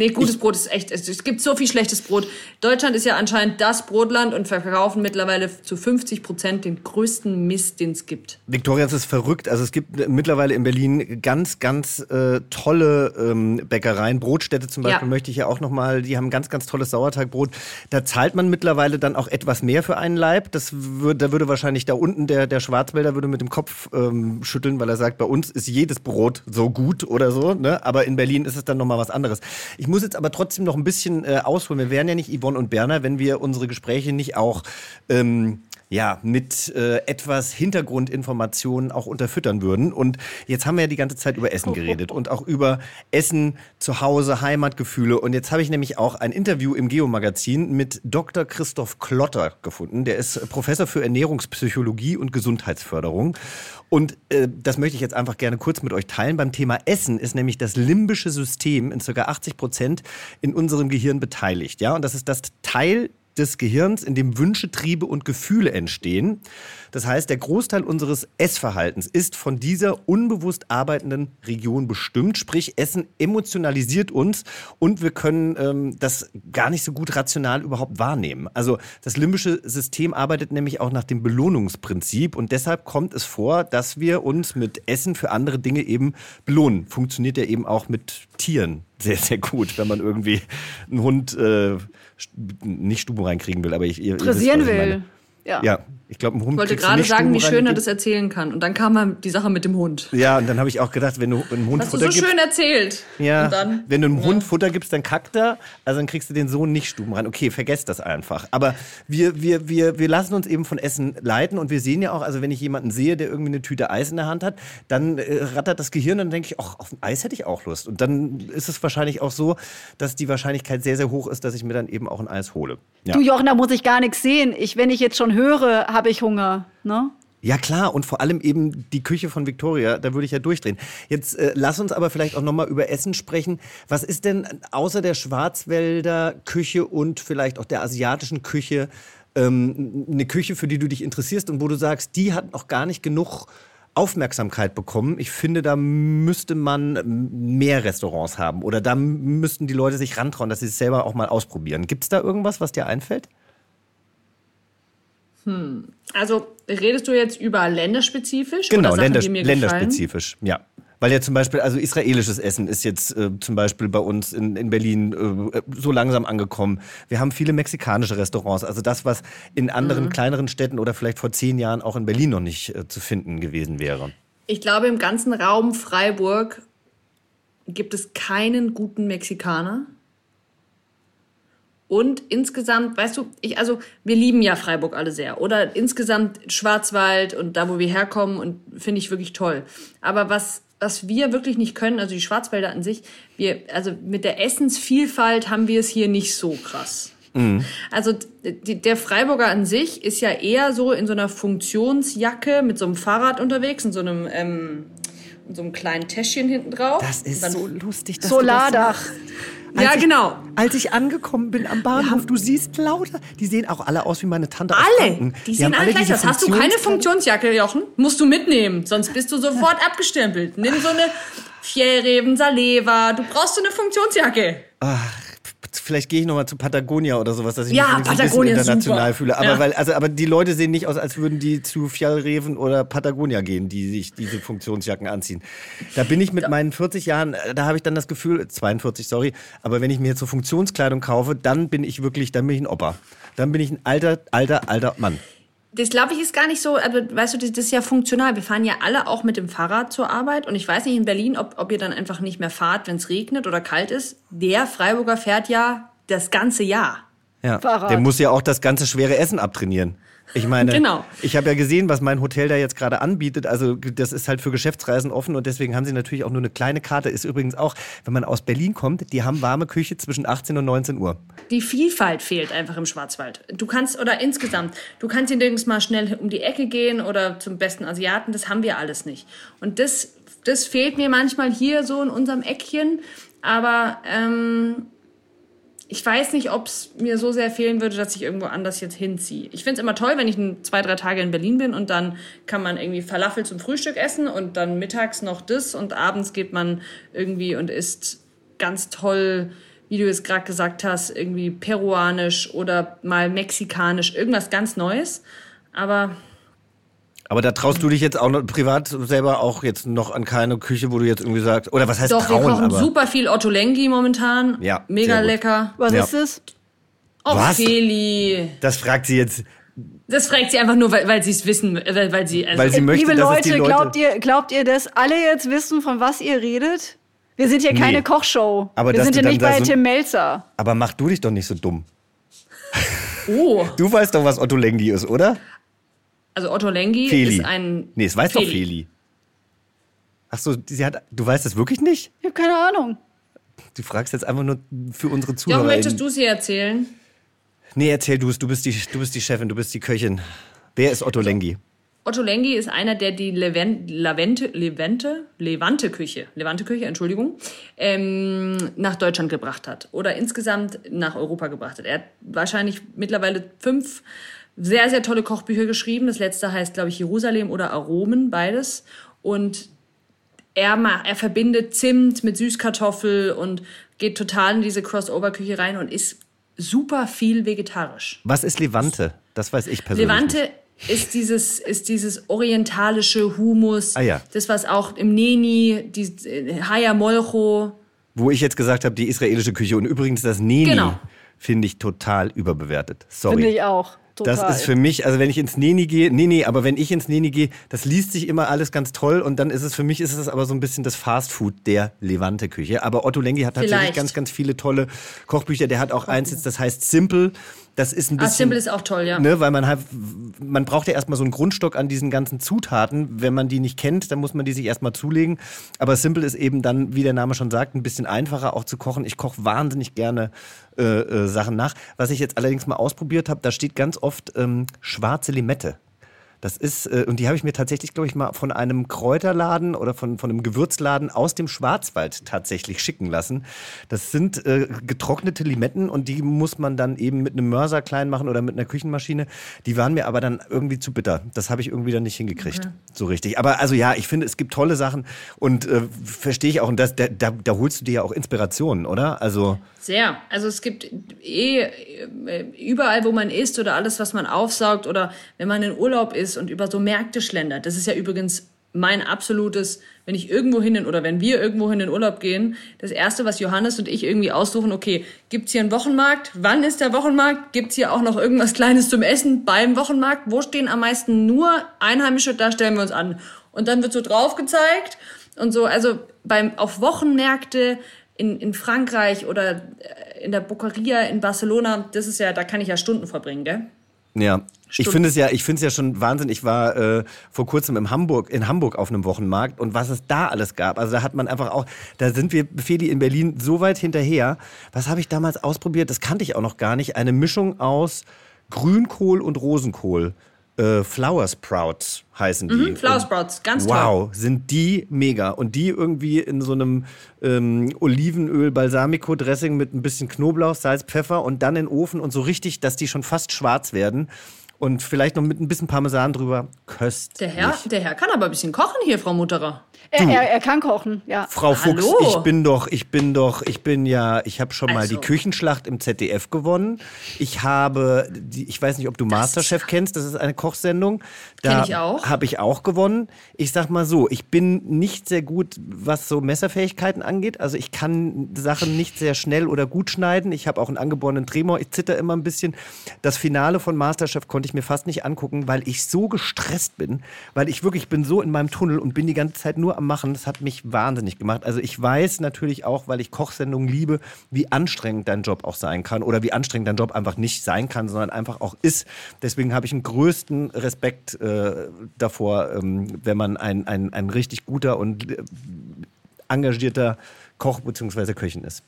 Nee, gutes Brot ist echt. Es, gibt so viel schlechtes Brot. Deutschland ist ja anscheinend das Brotland und verkaufen mittlerweile zu 50 Prozent den größten Mist, den es gibt. Victoria, es ist verrückt. Also es gibt mittlerweile in Berlin ganz, ganz äh, tolle ähm, Bäckereien. Brotstätte zum Beispiel Ja. möchte ich ja auch nochmal. Die haben ganz, ganz tolles Sauerteigbrot. Da zahlt man mittlerweile dann auch etwas mehr für einen Leib. Das würd, da würde wahrscheinlich da unten der, der Schwarzwälder würde mit dem Kopf ähm, schütteln, weil er sagt, bei uns ist jedes Brot so gut oder so. Ne? Aber in Berlin ist es dann nochmal was anderes. Ich muss jetzt aber trotzdem noch ein bisschen äh, ausholen. Wir wären ja nicht Yvonne und Berner, wenn wir unsere Gespräche nicht auch ähm, ja, mit äh, etwas Hintergrundinformationen auch unterfüttern würden. Und jetzt haben wir ja die ganze Zeit über Essen geredet und auch über Essen zu Hause, Heimatgefühle. Und jetzt habe ich nämlich auch ein Interview im Geo-Magazin mit Dr. Christoph Klotter gefunden. Der ist Professor für Ernährungspsychologie und Gesundheitsförderung. Und äh, das möchte ich jetzt einfach gerne kurz mit euch teilen. Beim Thema Essen ist nämlich das limbische System in ca. 80 Prozent in unserem Gehirn beteiligt. Ja, und das ist das Teil des Gehirns, in dem Wünsche, Triebe und Gefühle entstehen. Das heißt, der Großteil unseres Essverhaltens ist von dieser unbewusst arbeitenden Region bestimmt. Sprich, Essen emotionalisiert uns und wir können ähm, das gar nicht so gut rational überhaupt wahrnehmen. Also das limbische System arbeitet nämlich auch nach dem Belohnungsprinzip und deshalb kommt es vor, dass wir uns mit Essen für andere Dinge eben belohnen. Funktioniert ja eben auch mit Tieren sehr, sehr gut, wenn man irgendwie einen Hund äh, nicht Stuben reinkriegen will, aber ich ich will. Ja. Ja, ich glaube, ein Hund Ich wollte du gerade sagen, wie schön er das erzählen kann. Und dann kam die Sache mit dem Hund. Ja, und dann habe ich auch gedacht, wenn du einem Hund Hast du Futter so gibst, schön erzählt. ja, Und dann, wenn du einem Hund Futter gibst, dann kackt er, also dann kriegst du den Sohn nicht Stuben rein. Okay, vergesst das einfach. Aber wir, wir, wir, wir lassen uns eben von Essen leiten und wir sehen ja auch, also wenn ich jemanden sehe, der irgendwie eine Tüte Eis in der Hand hat, dann äh, rattert das Gehirn und dann denke ich, ach, auf ein Eis hätte ich auch Lust. Und dann ist es wahrscheinlich auch so, dass die Wahrscheinlichkeit sehr, sehr hoch ist, dass ich mir dann eben auch ein Eis hole. Ja. Du Jochen, da muss ich gar nichts sehen. Ich, wenn ich jetzt schon höre, habe ich Hunger. Ne? Ja klar, und vor allem eben die Küche von Victoria, da würde ich ja durchdrehen. Jetzt äh, lass uns aber vielleicht auch nochmal über Essen sprechen. Was ist denn außer der Schwarzwälder Küche und vielleicht auch der asiatischen Küche ähm, eine Küche, für die du dich interessierst und wo du sagst, die hat noch gar nicht genug Aufmerksamkeit bekommen. Ich finde, da müsste man mehr Restaurants haben oder da müssten die Leute sich rantrauen, dass sie es selber auch mal ausprobieren. Gibt es da irgendwas, was dir einfällt? Also redest du jetzt über länderspezifisch? Genau, oder Sachen, länder, die mir länderspezifisch, ja. Weil ja zum Beispiel, also israelisches Essen ist jetzt äh, zum Beispiel bei uns in, in Berlin äh, so langsam angekommen. Wir haben viele mexikanische Restaurants. Also das, was in anderen Mhm. kleineren Städten oder vielleicht vor zehn Jahren auch in Berlin noch nicht äh, zu finden gewesen wäre. Ich glaube, im ganzen Raum Freiburg gibt es keinen guten Mexikaner. Und insgesamt, weißt du, ich, also wir lieben ja Freiburg alle sehr. Oder insgesamt Schwarzwald und da, wo wir herkommen und finde ich wirklich toll. Aber was, was wir wirklich nicht können, also die Schwarzwälder an sich, wir, also mit der Essensvielfalt haben wir es hier nicht so krass. Also die, der Freiburger an sich ist ja eher so in so einer Funktionsjacke mit so einem Fahrrad unterwegs, in so einem, ähm, in so einem kleinen Täschchen hinten drauf. Das ist Dann so lustig. Dass Solardach. Du das. Als Ja, ich, genau. Als ich angekommen bin am Bahnhof, du siehst lauter, die sehen auch alle aus wie meine Tante Alle. Franken. Die sehen alle gleich aus. Hast du keine Funktionsjacke, Jochen? Musst du mitnehmen, sonst bist du sofort abgestempelt. Nimm so eine Fjellreben, Saleva. Du brauchst so eine Funktionsjacke. Vielleicht gehe ich nochmal zu Patagonia oder sowas, dass ich Ja, mich Patagonia ein bisschen international fühle. Aber, Ja. weil, also, aber die Leute sehen nicht aus, als würden die zu Fjallreven oder Patagonia gehen, die sich diese Funktionsjacken anziehen. Da bin ich mit meinen 40 Jahren, äh, da habe ich dann das Gefühl, 42, sorry, aber wenn ich mir jetzt so Funktionskleidung kaufe, dann bin ich wirklich, dann bin ich ein Opa. Dann bin ich ein alter, alter, alter Mann. Das glaube ich ist gar nicht so, also weißt du, das, das ist ja funktional. Wir fahren ja alle auch mit dem Fahrrad zur Arbeit und ich weiß nicht in Berlin, ob, ob ihr dann einfach nicht mehr fahrt, wenn es regnet oder kalt ist. Der Freiburger fährt ja das ganze Jahr. Ja. Fahrrad. Der muss ja auch das ganze schwere Essen abtrainieren. Ich meine, Genau. ich habe ja gesehen, was mein Hotel da jetzt gerade anbietet. Also das ist halt für Geschäftsreisen offen und deswegen haben sie natürlich auch nur eine kleine Karte. Ist übrigens auch, wenn man aus Berlin kommt, die haben warme Küche zwischen 18 und 19 Uhr. Die Vielfalt fehlt einfach im Schwarzwald. Du kannst, oder insgesamt, du kannst hier nirgends mal schnell um die Ecke gehen oder zum besten Asiaten, das haben wir alles nicht. Und das, das fehlt mir manchmal hier so in unserem Eckchen, aber ähm, ich weiß nicht, ob es mir so sehr fehlen würde, dass ich irgendwo anders jetzt hinziehe. Ich finde es immer toll, wenn ich ein, zwei, drei Tage in Berlin bin und dann kann man irgendwie Falafel zum Frühstück essen und dann mittags noch das und abends geht man irgendwie und isst ganz toll, wie du es gerade gesagt hast, irgendwie peruanisch oder mal mexikanisch, irgendwas ganz Neues. Aber Aber da traust du dich jetzt auch noch privat selber auch jetzt noch an keine Küche, wo du jetzt irgendwie sagst, oder was heißt doch, trauen, wir kochen aber super viel Ottolenghi momentan. Ja, Mega lecker. Was Ja. ist es? Oh, Was? Feli. das fragt sie jetzt, Das fragt sie einfach nur, weil, weil sie es wissen, weil, weil sie, also, weil sie möchte, Liebe Leute, Leute... glaubt ihr, glaubt ihr, dass alle jetzt wissen, von was ihr redet? Wir sind ja keine Nee. Kochshow. Aber wir sind dann nicht bei so- Tim Melzer. aber mach du dich doch nicht so dumm. oh. Du weißt doch, was Otto Lengi ist, oder? Also Otto Lengi Feli. ist ein. Nee, es weiß doch Feli. Feli. Ach so, sie hat, du weißt das wirklich nicht? Ich habe keine Ahnung. Du fragst jetzt einfach nur für unsere Zuhörer. möchtest du es hier erzählen? Nee, erzähl du es. Du bist die, du bist die Chefin, du bist die Köchin. Wer ist Otto Lengi? Otto Lengi ist einer, der die Leven, Lavente, Levante, Levante Küche, Levante Küche, Entschuldigung, ähm, nach Deutschland gebracht hat oder insgesamt nach Europa gebracht hat. Er hat wahrscheinlich mittlerweile fünf sehr, sehr tolle Kochbücher geschrieben. Das letzte heißt, glaube ich, Jerusalem oder Aromen, beides. Und er, er verbindet Zimt mit Süßkartoffel und geht total in diese Crossover-Küche rein und ist super viel vegetarisch. Was ist Levante? Das weiß ich persönlich. nicht. Levante ist dieses, ist dieses orientalische Humus, Ah ja. das was auch im Neni, die Haya Molcho, Wo ich jetzt gesagt habe, die israelische Küche. Und übrigens das Neni Genau. finde ich total überbewertet. Sorry. Finde ich auch. Total. Das ist für mich, also wenn ich ins Neni gehe, nee, nee, aber wenn ich ins Neni gehe, das liest sich immer alles ganz toll und dann ist es für mich ist es aber so ein bisschen das Fastfood der Levante-Küche. Aber Otto Lengi hat tatsächlich Vielleicht. ganz, ganz viele tolle Kochbücher. Der hat auch eins jetzt, das heißt Simple. Das ist ein Ah, bisschen. Simple ist auch toll, ja. Ne, weil man halt, man braucht ja erstmal so einen Grundstock an diesen ganzen Zutaten. Wenn man die nicht kennt, dann muss man die sich erstmal zulegen. Aber Simple ist eben dann, wie der Name schon sagt, ein bisschen einfacher auch zu kochen. Ich koche wahnsinnig gerne äh, äh, Sachen nach. Was ich jetzt allerdings mal ausprobiert habe, da steht ganz oft ähm, schwarze Limette. Das ist, äh, und die habe ich mir tatsächlich, glaube ich, mal von einem Kräuterladen oder von, von einem Gewürzladen aus dem Schwarzwald tatsächlich schicken lassen. Das sind äh, getrocknete Limetten und die muss man dann eben mit einem Mörser klein machen oder mit einer Küchenmaschine. Die waren mir aber dann irgendwie zu bitter. Das habe ich irgendwie dann nicht hingekriegt. So richtig. Aber also ja, ich finde, es gibt tolle Sachen und äh, verstehe ich auch. Und das, da, da, da holst du dir ja auch Inspirationen, oder? Also. Sehr. Also es gibt eh äh, überall, wo man isst oder alles, was man aufsaugt oder wenn man in Urlaub ist und über so Märkte schlendert. Das ist ja übrigens mein absolutes, wenn ich irgendwo hin oder wenn wir irgendwo hin in Urlaub gehen, das erste, was Johannes und ich irgendwie aussuchen, okay, gibt's hier einen Wochenmarkt? Wann ist der Wochenmarkt? Gibt's hier auch noch irgendwas Kleines zum Essen beim Wochenmarkt? Wo stehen am meisten nur Einheimische? Da stellen wir uns an. Und dann wird so drauf gezeigt und so, also beim, auf Wochenmärkte in, in Frankreich oder äh, in der Bocaria in Barcelona, das ist ja, da kann ich ja Stunden verbringen, gell? Ja, ich Stunden. finde es ja, ich finde es ja schon Wahnsinn. Ich war äh, vor kurzem in Hamburg, in Hamburg auf einem Wochenmarkt und was es da alles gab. Also da hat man einfach auch, da sind wir Feli in Berlin so weit hinterher. Was habe ich damals ausprobiert? Das kannte ich auch noch gar nicht. Eine Mischung aus Grünkohl und Rosenkohl. Äh, Flower Sprouts heißen die. Mhm, Flower Sprouts, ganz toll. Wow, sind die mega. Und die irgendwie in so einem ähm, Olivenöl, Balsamico-Dressing mit ein bisschen Knoblauch, Salz, Pfeffer und dann in den Ofen und so richtig, dass die schon fast schwarz werden. Und vielleicht noch mit ein bisschen Parmesan drüber. Köstlich. Der Herr, der Herr kann aber ein bisschen kochen hier, Frau Mutterer. Er, er, er kann kochen, ja. Frau Fuchs, Hallo? ich bin doch, ich bin doch, ich bin ja, ich habe schon mal Also. die Küchenschlacht im ZDF gewonnen. Ich habe, die, ich weiß nicht, ob du Masterchef kennst, das ist eine Kochsendung. Da Kenn ich auch. Habe ich auch gewonnen. Ich sag mal so, ich bin nicht sehr gut, was so Messerfähigkeiten angeht. Also ich kann Sachen nicht sehr schnell oder gut schneiden. Ich habe auch einen angeborenen Tremor. Ich zitter immer ein bisschen. Das Finale von Masterchef konnte ich mir fast nicht angucken, weil ich so gestresst bin, weil ich wirklich bin so in meinem Tunnel und bin die ganze Zeit nur am Machen. Das hat mich wahnsinnig gemacht. Also ich weiß natürlich auch, weil ich Kochsendungen liebe, wie anstrengend dein Job auch sein kann oder wie anstrengend dein Job einfach nicht sein kann, sondern einfach auch ist. Deswegen habe ich einen größten Respekt äh, davor, ähm, wenn man ein, ein, ein richtig guter und äh, engagierter Koch bzw. Köchin ist.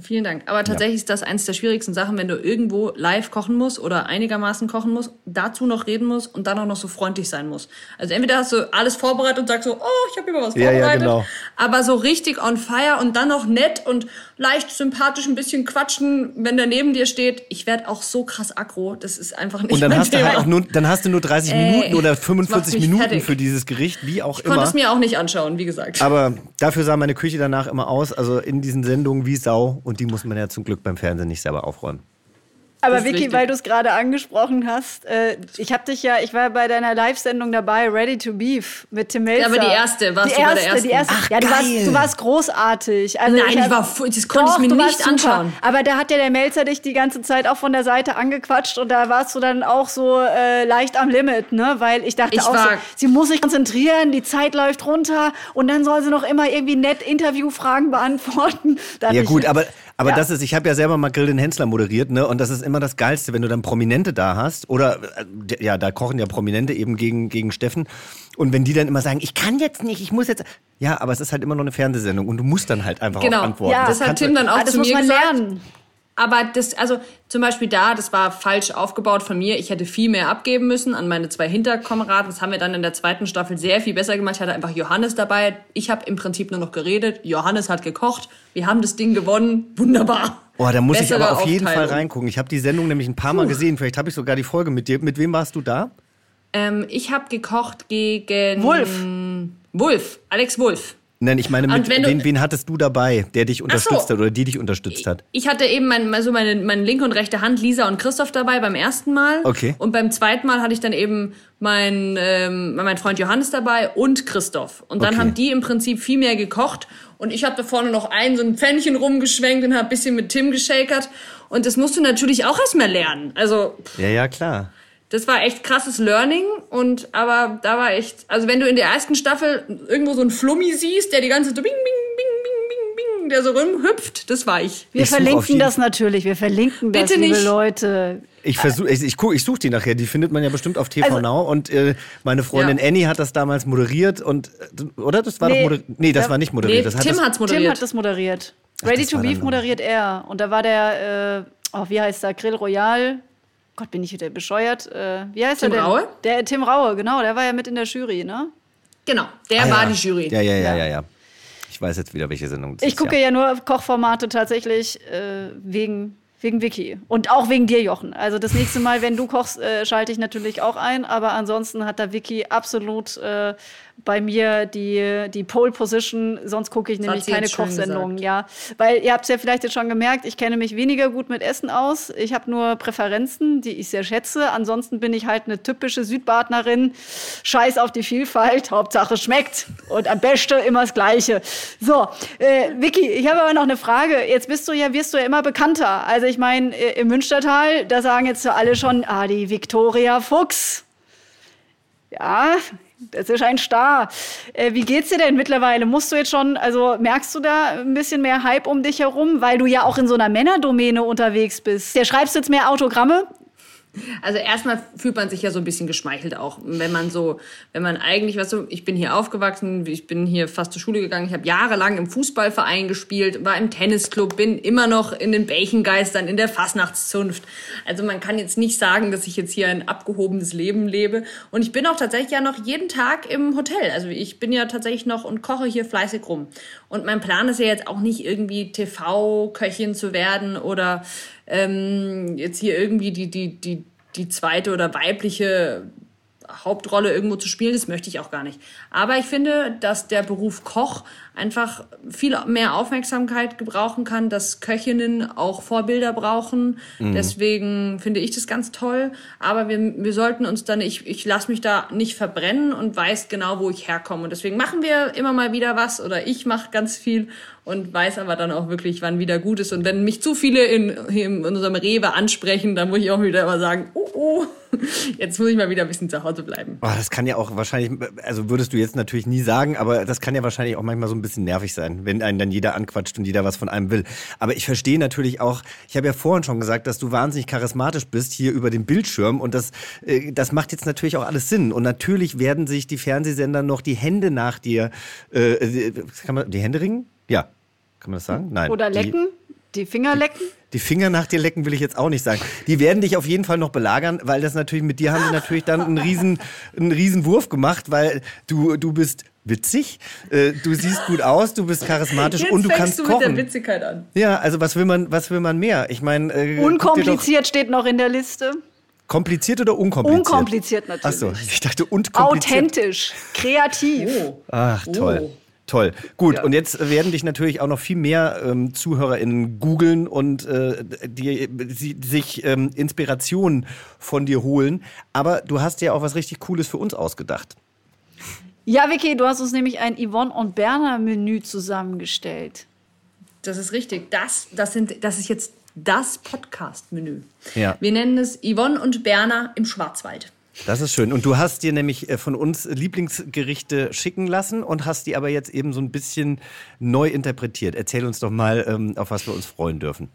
Vielen Dank. Aber tatsächlich ist das eines der schwierigsten Sachen, wenn du irgendwo live kochen musst oder einigermaßen kochen musst, dazu noch reden musst und dann auch noch so freundlich sein musst. Also entweder hast du alles vorbereitet und sagst so, oh, ich habe über was Ja, ja, vorbereitet, genau. aber so richtig on fire und dann noch nett und leicht sympathisch ein bisschen quatschen, wenn der neben dir steht. Ich werde auch so krass aggro, das ist einfach nicht Und dann hast du Thema. halt auch nur, dann hast du nur 30 Ey, Minuten oder das macht 45 mich Minuten fertig. für dieses Gericht, wie auch Ich konnte immer. es mir auch nicht anschauen, wie gesagt. Aber dafür sah meine Küche danach immer aus, also in diesen Sendungen wie Sau. Und die muss man ja zum Glück beim Fernsehen nicht selber aufräumen. Aber Vicky, richtig. weil du es gerade angesprochen hast, äh, ich habe dich ja, ich war bei deiner Live-Sendung dabei, Ready to Beef mit Tim Melzer. aber die erste, warst die du bei erste, der Die ersten? erste. Ach, ja, du, geil. warst, du warst großartig. Also Nein, ich hab- war fu- das konnte ich Doch, mir du nicht warst super. anschauen. Aber da hat ja der Melzer dich die ganze Zeit auch von der Seite angequatscht und da warst du dann auch so äh, leicht am Limit, ne? Weil ich dachte Ich auch so, war- sie muss sich konzentrieren, die Zeit läuft runter und dann soll sie noch immer irgendwie nett Interviewfragen beantworten. Da Ja gut, ich, aber, aber Ja. das ist, ich habe ja selber mal Grill den Hensler moderiert, ne? Und das ist immer das Geilste, wenn du dann Prominente da hast. Oder äh, ja, da kochen ja Prominente eben gegen, gegen Steffen. Und wenn die dann immer sagen, ich kann jetzt nicht, ich muss jetzt. Ja, aber es ist halt immer noch eine Fernsehsendung und du musst dann halt einfach Genau. auch antworten. Ja, das hat kannst du- Tim dann auch Ah, das zu muss mir man gesagt. lernen. Aber das, also zum Beispiel da, das war falsch aufgebaut von mir. Ich hätte viel mehr abgeben müssen an meine zwei Hinterkameraden. Das haben wir dann in der zweiten Staffel sehr viel besser gemacht. Ich hatte einfach Johannes dabei. Ich habe im Prinzip nur noch geredet. Johannes hat gekocht. Wir haben das Ding gewonnen. Wunderbar. Oh, da muss ich Bessere aber auf jeden Fall reingucken. Ich habe die Sendung nämlich ein paar Mal gesehen. Vielleicht habe ich sogar die Folge mit dir. Mit wem warst du da? Ähm, ich habe gekocht gegen Wolf. Wolf, Alex Wolf. Nein, ich meine, mit, wenn du- wen, wen hattest du dabei, der dich so. unterstützt hat oder die dich unterstützt hat? Ich hatte eben mein, also meine, meine linke und rechte Hand, Lisa und Christoph dabei beim ersten Mal. Okay. Und beim zweiten Mal hatte ich dann eben meinen ähm, mein Freund Johannes dabei und Christoph. Und dann Okay. haben die im Prinzip viel mehr gekocht. Und ich habe da vorne noch ein so ein Pfännchen rumgeschwenkt und habe ein bisschen mit Tim geschakert. Und das musst du natürlich auch erstmal lernen. Also Ja, ja, klar. Das war echt krasses Learning und aber da war echt, also wenn du in der ersten Staffel irgendwo so einen Flummi siehst, der die ganze Zeit so bing, bing, bing, bing, bing, bing, der so rumhüpft, das war ich. Wir Ich verlinken das natürlich. Wir verlinken das, Bitte liebe nicht. Leute. Ich versuche, ich, ich, ich suche die nachher. Die findet man ja bestimmt auf TV Also- Now. Und äh, meine Freundin Ja. Annie hat das damals moderiert und äh, oder das war Nee, doch moderiert. Nee, das da- war nicht moderiert. Nee, das hat Tim das, hat's moderiert. Tim hat das moderiert. Ready das to Beef moderiert er. Und da war der, äh, oh, wie heißt der, Grill Royal. Gott, bin ich wieder bescheuert. Äh, wie heißt Tim er denn? Raue? Der Tim Raue, genau. Der war ja mit in der Jury, ne? Genau, der Ah, war ja. die Jury. Ja, ja, ja, Ja. ja, ja. Ich weiß jetzt wieder, welche Sendung das Ich ist. gucke ja. ja nur Kochformate tatsächlich äh, wegen, wegen Vicky. Und auch wegen dir, Jochen. Also das nächste Mal, wenn du kochst, äh, schalte ich natürlich auch ein. Aber ansonsten hat da Vicky absolut äh, bei mir die, die Pole Position. Sonst gucke ich nämlich keine Kochsendungen. Ja, weil ihr habt es ja vielleicht jetzt schon gemerkt, ich kenne mich weniger gut mit Essen aus. Ich habe nur Präferenzen, die ich sehr schätze. Ansonsten bin ich halt eine typische Südbadnerin. Scheiß auf die Vielfalt, Hauptsache schmeckt. Und am besten immer das Gleiche. So, äh, Vicky, ich habe aber noch eine Frage. Jetzt bist du ja, wirst du ja immer bekannter. Also ich meine, äh, im Münstertal, da sagen jetzt alle schon, ah, die Viktoria Fuchs. Ja, das ist ein Star. Äh, wie geht's dir denn mittlerweile? Musst du jetzt schon, also merkst du da ein bisschen mehr Hype um dich herum, weil du ja auch in so einer Männerdomäne unterwegs bist? Der schreibst jetzt mehr Autogramme? Also erstmal fühlt man sich ja so ein bisschen geschmeichelt auch, wenn man so, wenn man eigentlich, was so, ich bin hier aufgewachsen, ich bin hier fast zur Schule gegangen, ich habe jahrelang im Fußballverein gespielt, war im Tennisclub, bin immer noch in den Bächengeistern, in der Fasnachtszunft. Also man kann jetzt nicht sagen, dass ich jetzt hier ein abgehobenes Leben lebe. Und ich bin auch tatsächlich ja noch jeden Tag im Hotel. Also ich bin ja tatsächlich noch und koche hier fleißig rum. Und mein Plan ist ja jetzt auch nicht irgendwie TV-Köchin zu werden oder ähm, jetzt hier irgendwie die, die, die, die zweite oder weibliche Hauptrolle irgendwo zu spielen, das möchte ich auch gar nicht. Aber ich finde, dass der Beruf Koch einfach viel mehr Aufmerksamkeit gebrauchen kann, dass Köchinnen auch Vorbilder brauchen. Mhm. Deswegen finde ich das ganz toll. Aber wir, wir sollten uns dann, ich, ich lasse mich da nicht verbrennen und weiß genau, wo ich herkomme. Und deswegen machen wir immer mal wieder was oder ich mache ganz viel und weiß aber dann auch wirklich, wann wieder gut ist. Und wenn mich zu viele in, in unserem Rewe ansprechen, dann muss ich auch wieder immer sagen, oh, oh, jetzt muss ich mal wieder ein bisschen zu Hause bleiben. Oh, das kann ja auch wahrscheinlich, also würdest du jetzt natürlich nie sagen, aber das kann ja wahrscheinlich auch manchmal so ein bisschen nervig sein, wenn einen dann jeder anquatscht und jeder was von einem will. Aber ich verstehe natürlich auch, ich habe ja vorhin schon gesagt, dass du wahnsinnig charismatisch bist hier über den Bildschirm und das, äh, das macht jetzt natürlich auch alles Sinn. Und natürlich werden sich die Fernsehsender noch die Hände nach dir, äh, äh kann man die Hände ringen? Ja. Kann man das sagen? Nein. Oder lecken? Die, die Finger lecken? Die Finger nach dir lecken will ich jetzt auch nicht sagen. Die werden dich auf jeden Fall noch belagern, weil das natürlich mit dir haben die natürlich dann einen riesen, einen riesen Wurf gemacht, weil du, du bist witzig, äh, du siehst gut aus, du bist charismatisch Jetzt und du kannst du kochen. mit der Witzigkeit an. Ja, also was will man, was will man mehr? Ich meine, äh, unkompliziert steht noch in der Liste. Kompliziert oder unkompliziert? Unkompliziert natürlich. Achso, ich dachte unkompliziert. Authentisch, kreativ. Oh. Ach, toll. Oh. Toll. Gut, ja. und jetzt werden dich natürlich auch noch viel mehr ähm, ZuhörerInnen googeln und äh, die, die, sich ähm, Inspiration von dir holen. Aber du hast ja auch was richtig Cooles für uns ausgedacht. Ja, Vicky, du hast uns nämlich ein Yvonne und Berner Menü zusammengestellt. Das ist richtig. Das, das, sind, das ist jetzt das Podcast-Menü. Ja. Wir nennen es Yvonne und Berner im Schwarzwald. Das ist schön. Und du hast dir nämlich äh, von uns Lieblingsgerichte schicken lassen und hast die aber jetzt eben so ein bisschen neu interpretiert. Erzähl uns doch mal, ähm, auf was wir uns freuen dürfen.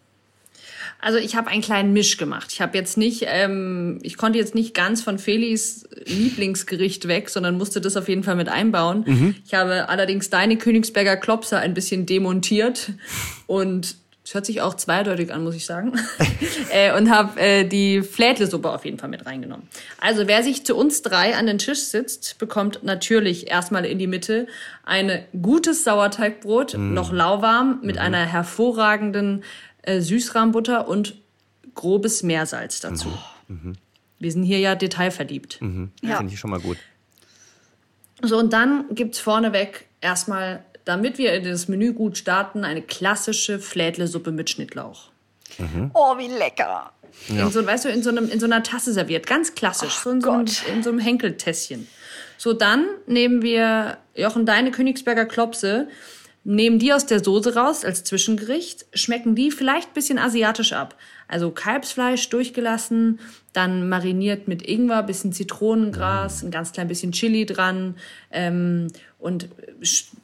Also ich habe einen kleinen Misch gemacht. Ich habe jetzt nicht, ähm, ich konnte jetzt nicht ganz von Felis Lieblingsgericht weg, sondern musste das auf jeden Fall mit einbauen. Mhm. Ich habe allerdings deine Königsberger Klopse ein bisschen demontiert und das hört sich auch zweideutig an, muss ich sagen. äh, und habe äh, die Flädlesuppe auf jeden Fall mit reingenommen. Also wer sich zu uns drei an den Tisch sitzt, bekommt natürlich erstmal in die Mitte ein gutes Sauerteigbrot, mm. noch lauwarm, mit mm. einer hervorragenden äh, Süßrahmbutter und grobes Meersalz dazu. Oh. Mhm. Wir sind hier ja detailverliebt. Mhm. Ja. Finde ich schon mal gut. So, und dann gibt's vorneweg erstmal damit wir in das Menü gut starten, eine klassische Flädle-Suppe mit Schnittlauch. Mhm. Oh, wie lecker. Ja. In so, weißt du, in so, einem, in so einer Tasse serviert, ganz klassisch, oh, so in, so einem, in so einem Henkeltässchen. So, dann nehmen wir, Jochen, deine Königsberger Klopse, nehmen die aus der Soße raus als Zwischengericht, schmecken die vielleicht ein bisschen asiatisch ab. Also Kalbsfleisch durchgelassen, dann mariniert mit Ingwer, bisschen Zitronengras, ein ganz klein bisschen Chili dran ähm, und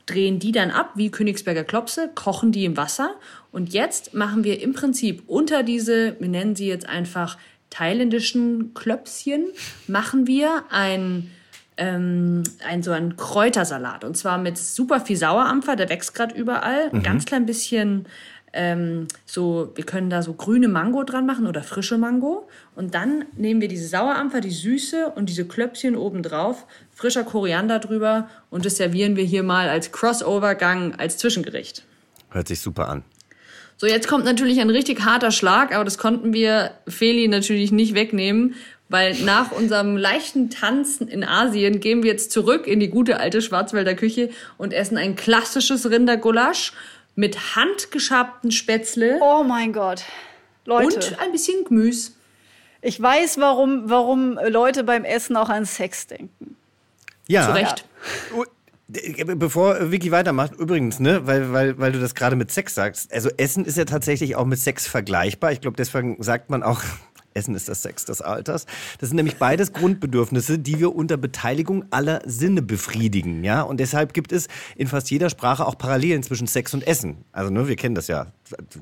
drehen die dann ab wie Königsberger Klopse, kochen die im Wasser und jetzt machen wir im Prinzip unter diese, wir nennen sie jetzt einfach thailändischen Klöpschen, machen wir ein ähm, ein so ein Kräutersalat und zwar mit super viel Sauerampfer, der wächst gerade überall, mhm. ein ganz klein bisschen ähm, so, wir können da so grüne Mango dran machen oder frische Mango. Und dann nehmen wir diese Sauerampfer, die Süße und diese Klöpfchen oben drauf, frischer Koriander drüber und das servieren wir hier mal als Crossover-Gang, als Zwischengericht. Hört sich super an. So, jetzt kommt natürlich ein richtig harter Schlag, aber das konnten wir Feli natürlich nicht wegnehmen, weil nach unserem leichten Tanzen in Asien gehen wir jetzt zurück in die gute alte Schwarzwälder Küche und essen ein klassisches Rindergulasch mit handgeschabten Spätzle. Oh mein Gott. Leute. Und ein bisschen Gemüse. Ich weiß, warum, warum Leute beim Essen auch an Sex denken. Ja. Zu Recht. Ja. Bevor Vicky weitermacht, übrigens, ne, weil, weil, weil du das gerade mit Sex sagst. Also Essen ist ja tatsächlich auch mit Sex vergleichbar. Ich glaube, deswegen sagt man auch Essen ist das Sex des Alters. Das sind nämlich beides Grundbedürfnisse, die wir unter Beteiligung aller Sinne befriedigen. Ja? Und deshalb gibt es in fast jeder Sprache auch Parallelen zwischen Sex und Essen. Also ne, wir kennen das ja.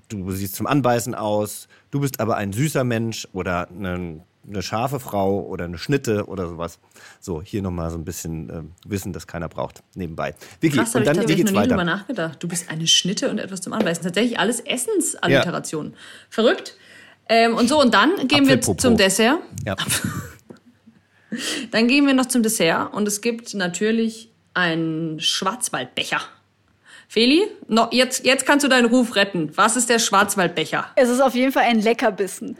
Du siehst zum Anbeißen aus, du bist aber ein süßer Mensch oder ein eine scharfe Frau oder eine Schnitte oder sowas. So, hier nochmal so ein bisschen äh, Wissen, das keiner braucht, nebenbei. Vicky, Krass, und habe ich dann, wie geht's noch nie drüber weiter? nachgedacht. Du bist eine Schnitte und etwas zum Anbeißen. Tatsächlich alles Essensalliteration. Verrückt. Ähm, und so, und dann gehen wir zum Dessert. Ja. Dann gehen wir noch zum Dessert und es gibt natürlich einen Schwarzwaldbecher. Feli, no, jetzt, jetzt kannst du deinen Ruf retten. Was ist der Schwarzwaldbecher? Es ist auf jeden Fall ein Leckerbissen.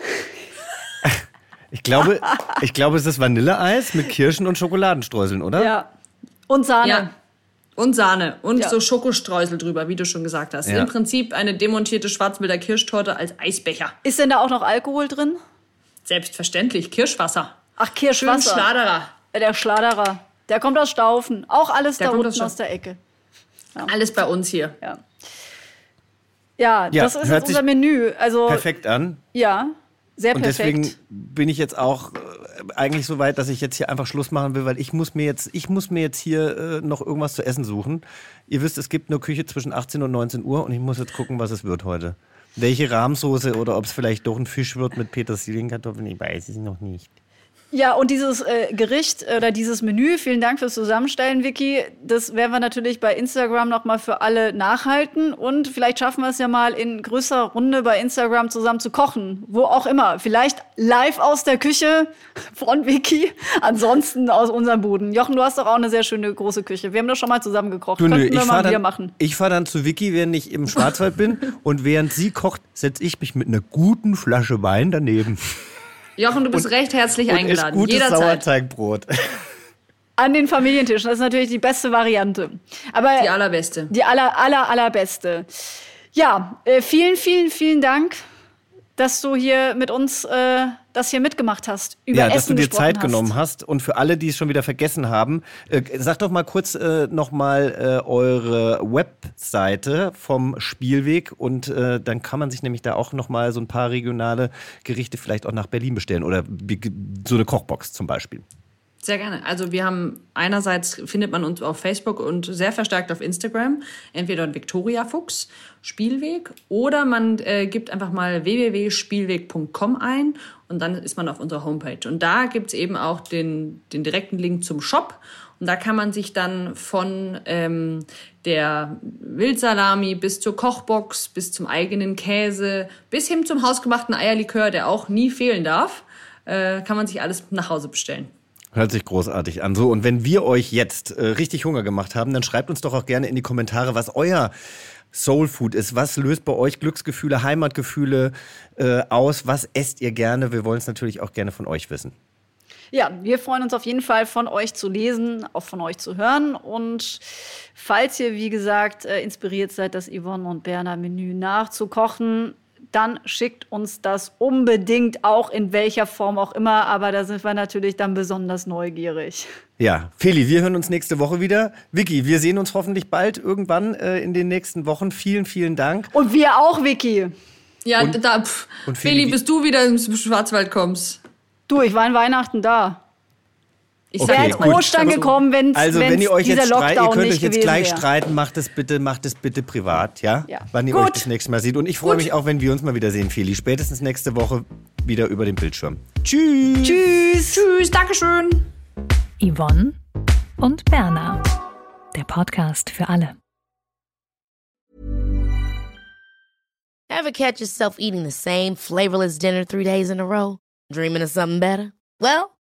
Ich glaube, ich glaube, es ist Vanilleeis mit Kirschen und Schokoladenstreuseln, oder? Ja. Und Sahne. Ja. Und Sahne und Ja. so Schokostreusel drüber, wie du schon gesagt hast. Ja. Im Prinzip eine demontierte Schwarzwälder Kirschtorte als Eisbecher. Ist denn da auch noch Alkohol drin? Selbstverständlich, Kirschwasser. Ach, Schön Kirschwasser. Schladerer. Äh, Der Schladerer. Der kommt aus Staufen. Auch alles Der da unten aus aus der Ecke. Alles bei uns hier. Ja. Ja, Ja, das ist jetzt unser Menü. Also, Perfekt an. ja, sehr Und perfekt. deswegen bin ich jetzt auch äh, eigentlich so weit, dass ich jetzt hier einfach Schluss machen will, weil ich muss mir jetzt, ich muss mir jetzt hier äh, noch irgendwas zu essen suchen. Ihr wisst, es gibt nur Küche zwischen 18 und 19 Uhr und ich muss jetzt gucken, was es wird heute. Welche Rahmsoße oder ob es vielleicht doch ein Fisch wird mit Petersilienkartoffeln, ich weiß es noch nicht. Ja, und dieses äh, Gericht oder dieses Menü, vielen Dank fürs Zusammenstellen, Vicky. Das werden wir natürlich bei Instagram nochmal für alle nachhalten. Und vielleicht schaffen wir es ja mal in größerer Runde bei Instagram zusammen zu kochen. Wo auch immer. Vielleicht live aus der Küche von Vicky. Ansonsten aus unserem Boden. Jochen, du hast doch auch eine sehr schöne große Küche. Wir haben doch schon mal zusammen gekocht. Du, nö, Könnten ich wir mal fahre wieder dann, machen. ich fahr dann zu Vicky, während ich im Schwarzwald bin und während sie kocht, setze ich mich mit einer guten Flasche Wein daneben Jochen, du bist recht herzlich und eingeladen. gutes Jederzeit. Sauerteigbrot. An den Familientischen. Das ist natürlich die beste Variante. Aber Die allerbeste. Die aller, aller, allerbeste. Ja, äh, vielen, vielen, vielen Dank, dass du hier mit uns äh, das hier mitgemacht hast. Über Ja, Essen dass du dir Zeit hast. genommen hast. Und für alle, die es schon wieder vergessen haben, äh, sag doch mal kurz äh, nochmal äh, eure Webseite vom Spielweg und äh, dann kann man sich nämlich da auch nochmal so ein paar regionale Gerichte vielleicht auch nach Berlin bestellen oder wie- so eine Kochbox zum Beispiel. Sehr gerne. Also wir haben einerseits findet man uns auf Facebook und sehr verstärkt auf Instagram, entweder Victoria Fuchs Spielweg oder man äh, gibt einfach mal www.spielweg.com ein und dann ist man auf unserer Homepage. Und da gibt's eben auch den, den direkten Link zum Shop. Und da kann man sich dann von ähm, der Wildsalami bis zur Kochbox, bis zum eigenen Käse, bis hin zum hausgemachten Eierlikör, der auch nie fehlen darf, äh, kann man sich alles nach Hause bestellen. Hört sich großartig an. So, und wenn wir euch jetzt äh, richtig Hunger gemacht haben, dann schreibt uns doch auch gerne in die Kommentare, was euer Soul Food ist. Was löst bei euch Glücksgefühle, Heimatgefühle äh, aus? Was esst ihr gerne? Wir wollen es natürlich auch gerne von euch wissen. Ja, wir freuen uns auf jeden Fall von euch zu lesen, auch von euch zu hören. Und falls ihr, wie gesagt, äh, inspiriert seid, das Yvonne und Berner Menü nachzukochen, dann schickt uns das unbedingt auch in welcher Form auch immer. Aber da sind wir natürlich dann besonders neugierig. Ja, Feli, wir hören uns nächste Woche wieder. Vicky, wir sehen uns hoffentlich bald irgendwann äh, in den nächsten Wochen. Vielen, vielen Dank. Und wir auch, Vicky. Ja, da, pff, und Feli, Feli, bis du wieder ins Schwarzwald kommst. Du, ich war in Weihnachten da. Ich Okay, Wäre gut. Ostern gekommen, wenn Also, wenn ihr euch jetzt streiten, ihr könnt euch jetzt gleich wäre. streiten, macht es bitte, macht es bitte privat, ja? Ja. Wann ihr Gut. euch das nächste Mal seht. Und ich freue mich auch, wenn wir uns mal wiedersehen, Feli. Spätestens nächste Woche wieder über den Bildschirm. Tschüss. Tschüss. Tschüss, Dankeschön. Yvonne und Berna. Der Podcast für alle. Ever catch yourself eating the same flavorless dinner three days in a row? Dreaming of something better? Well,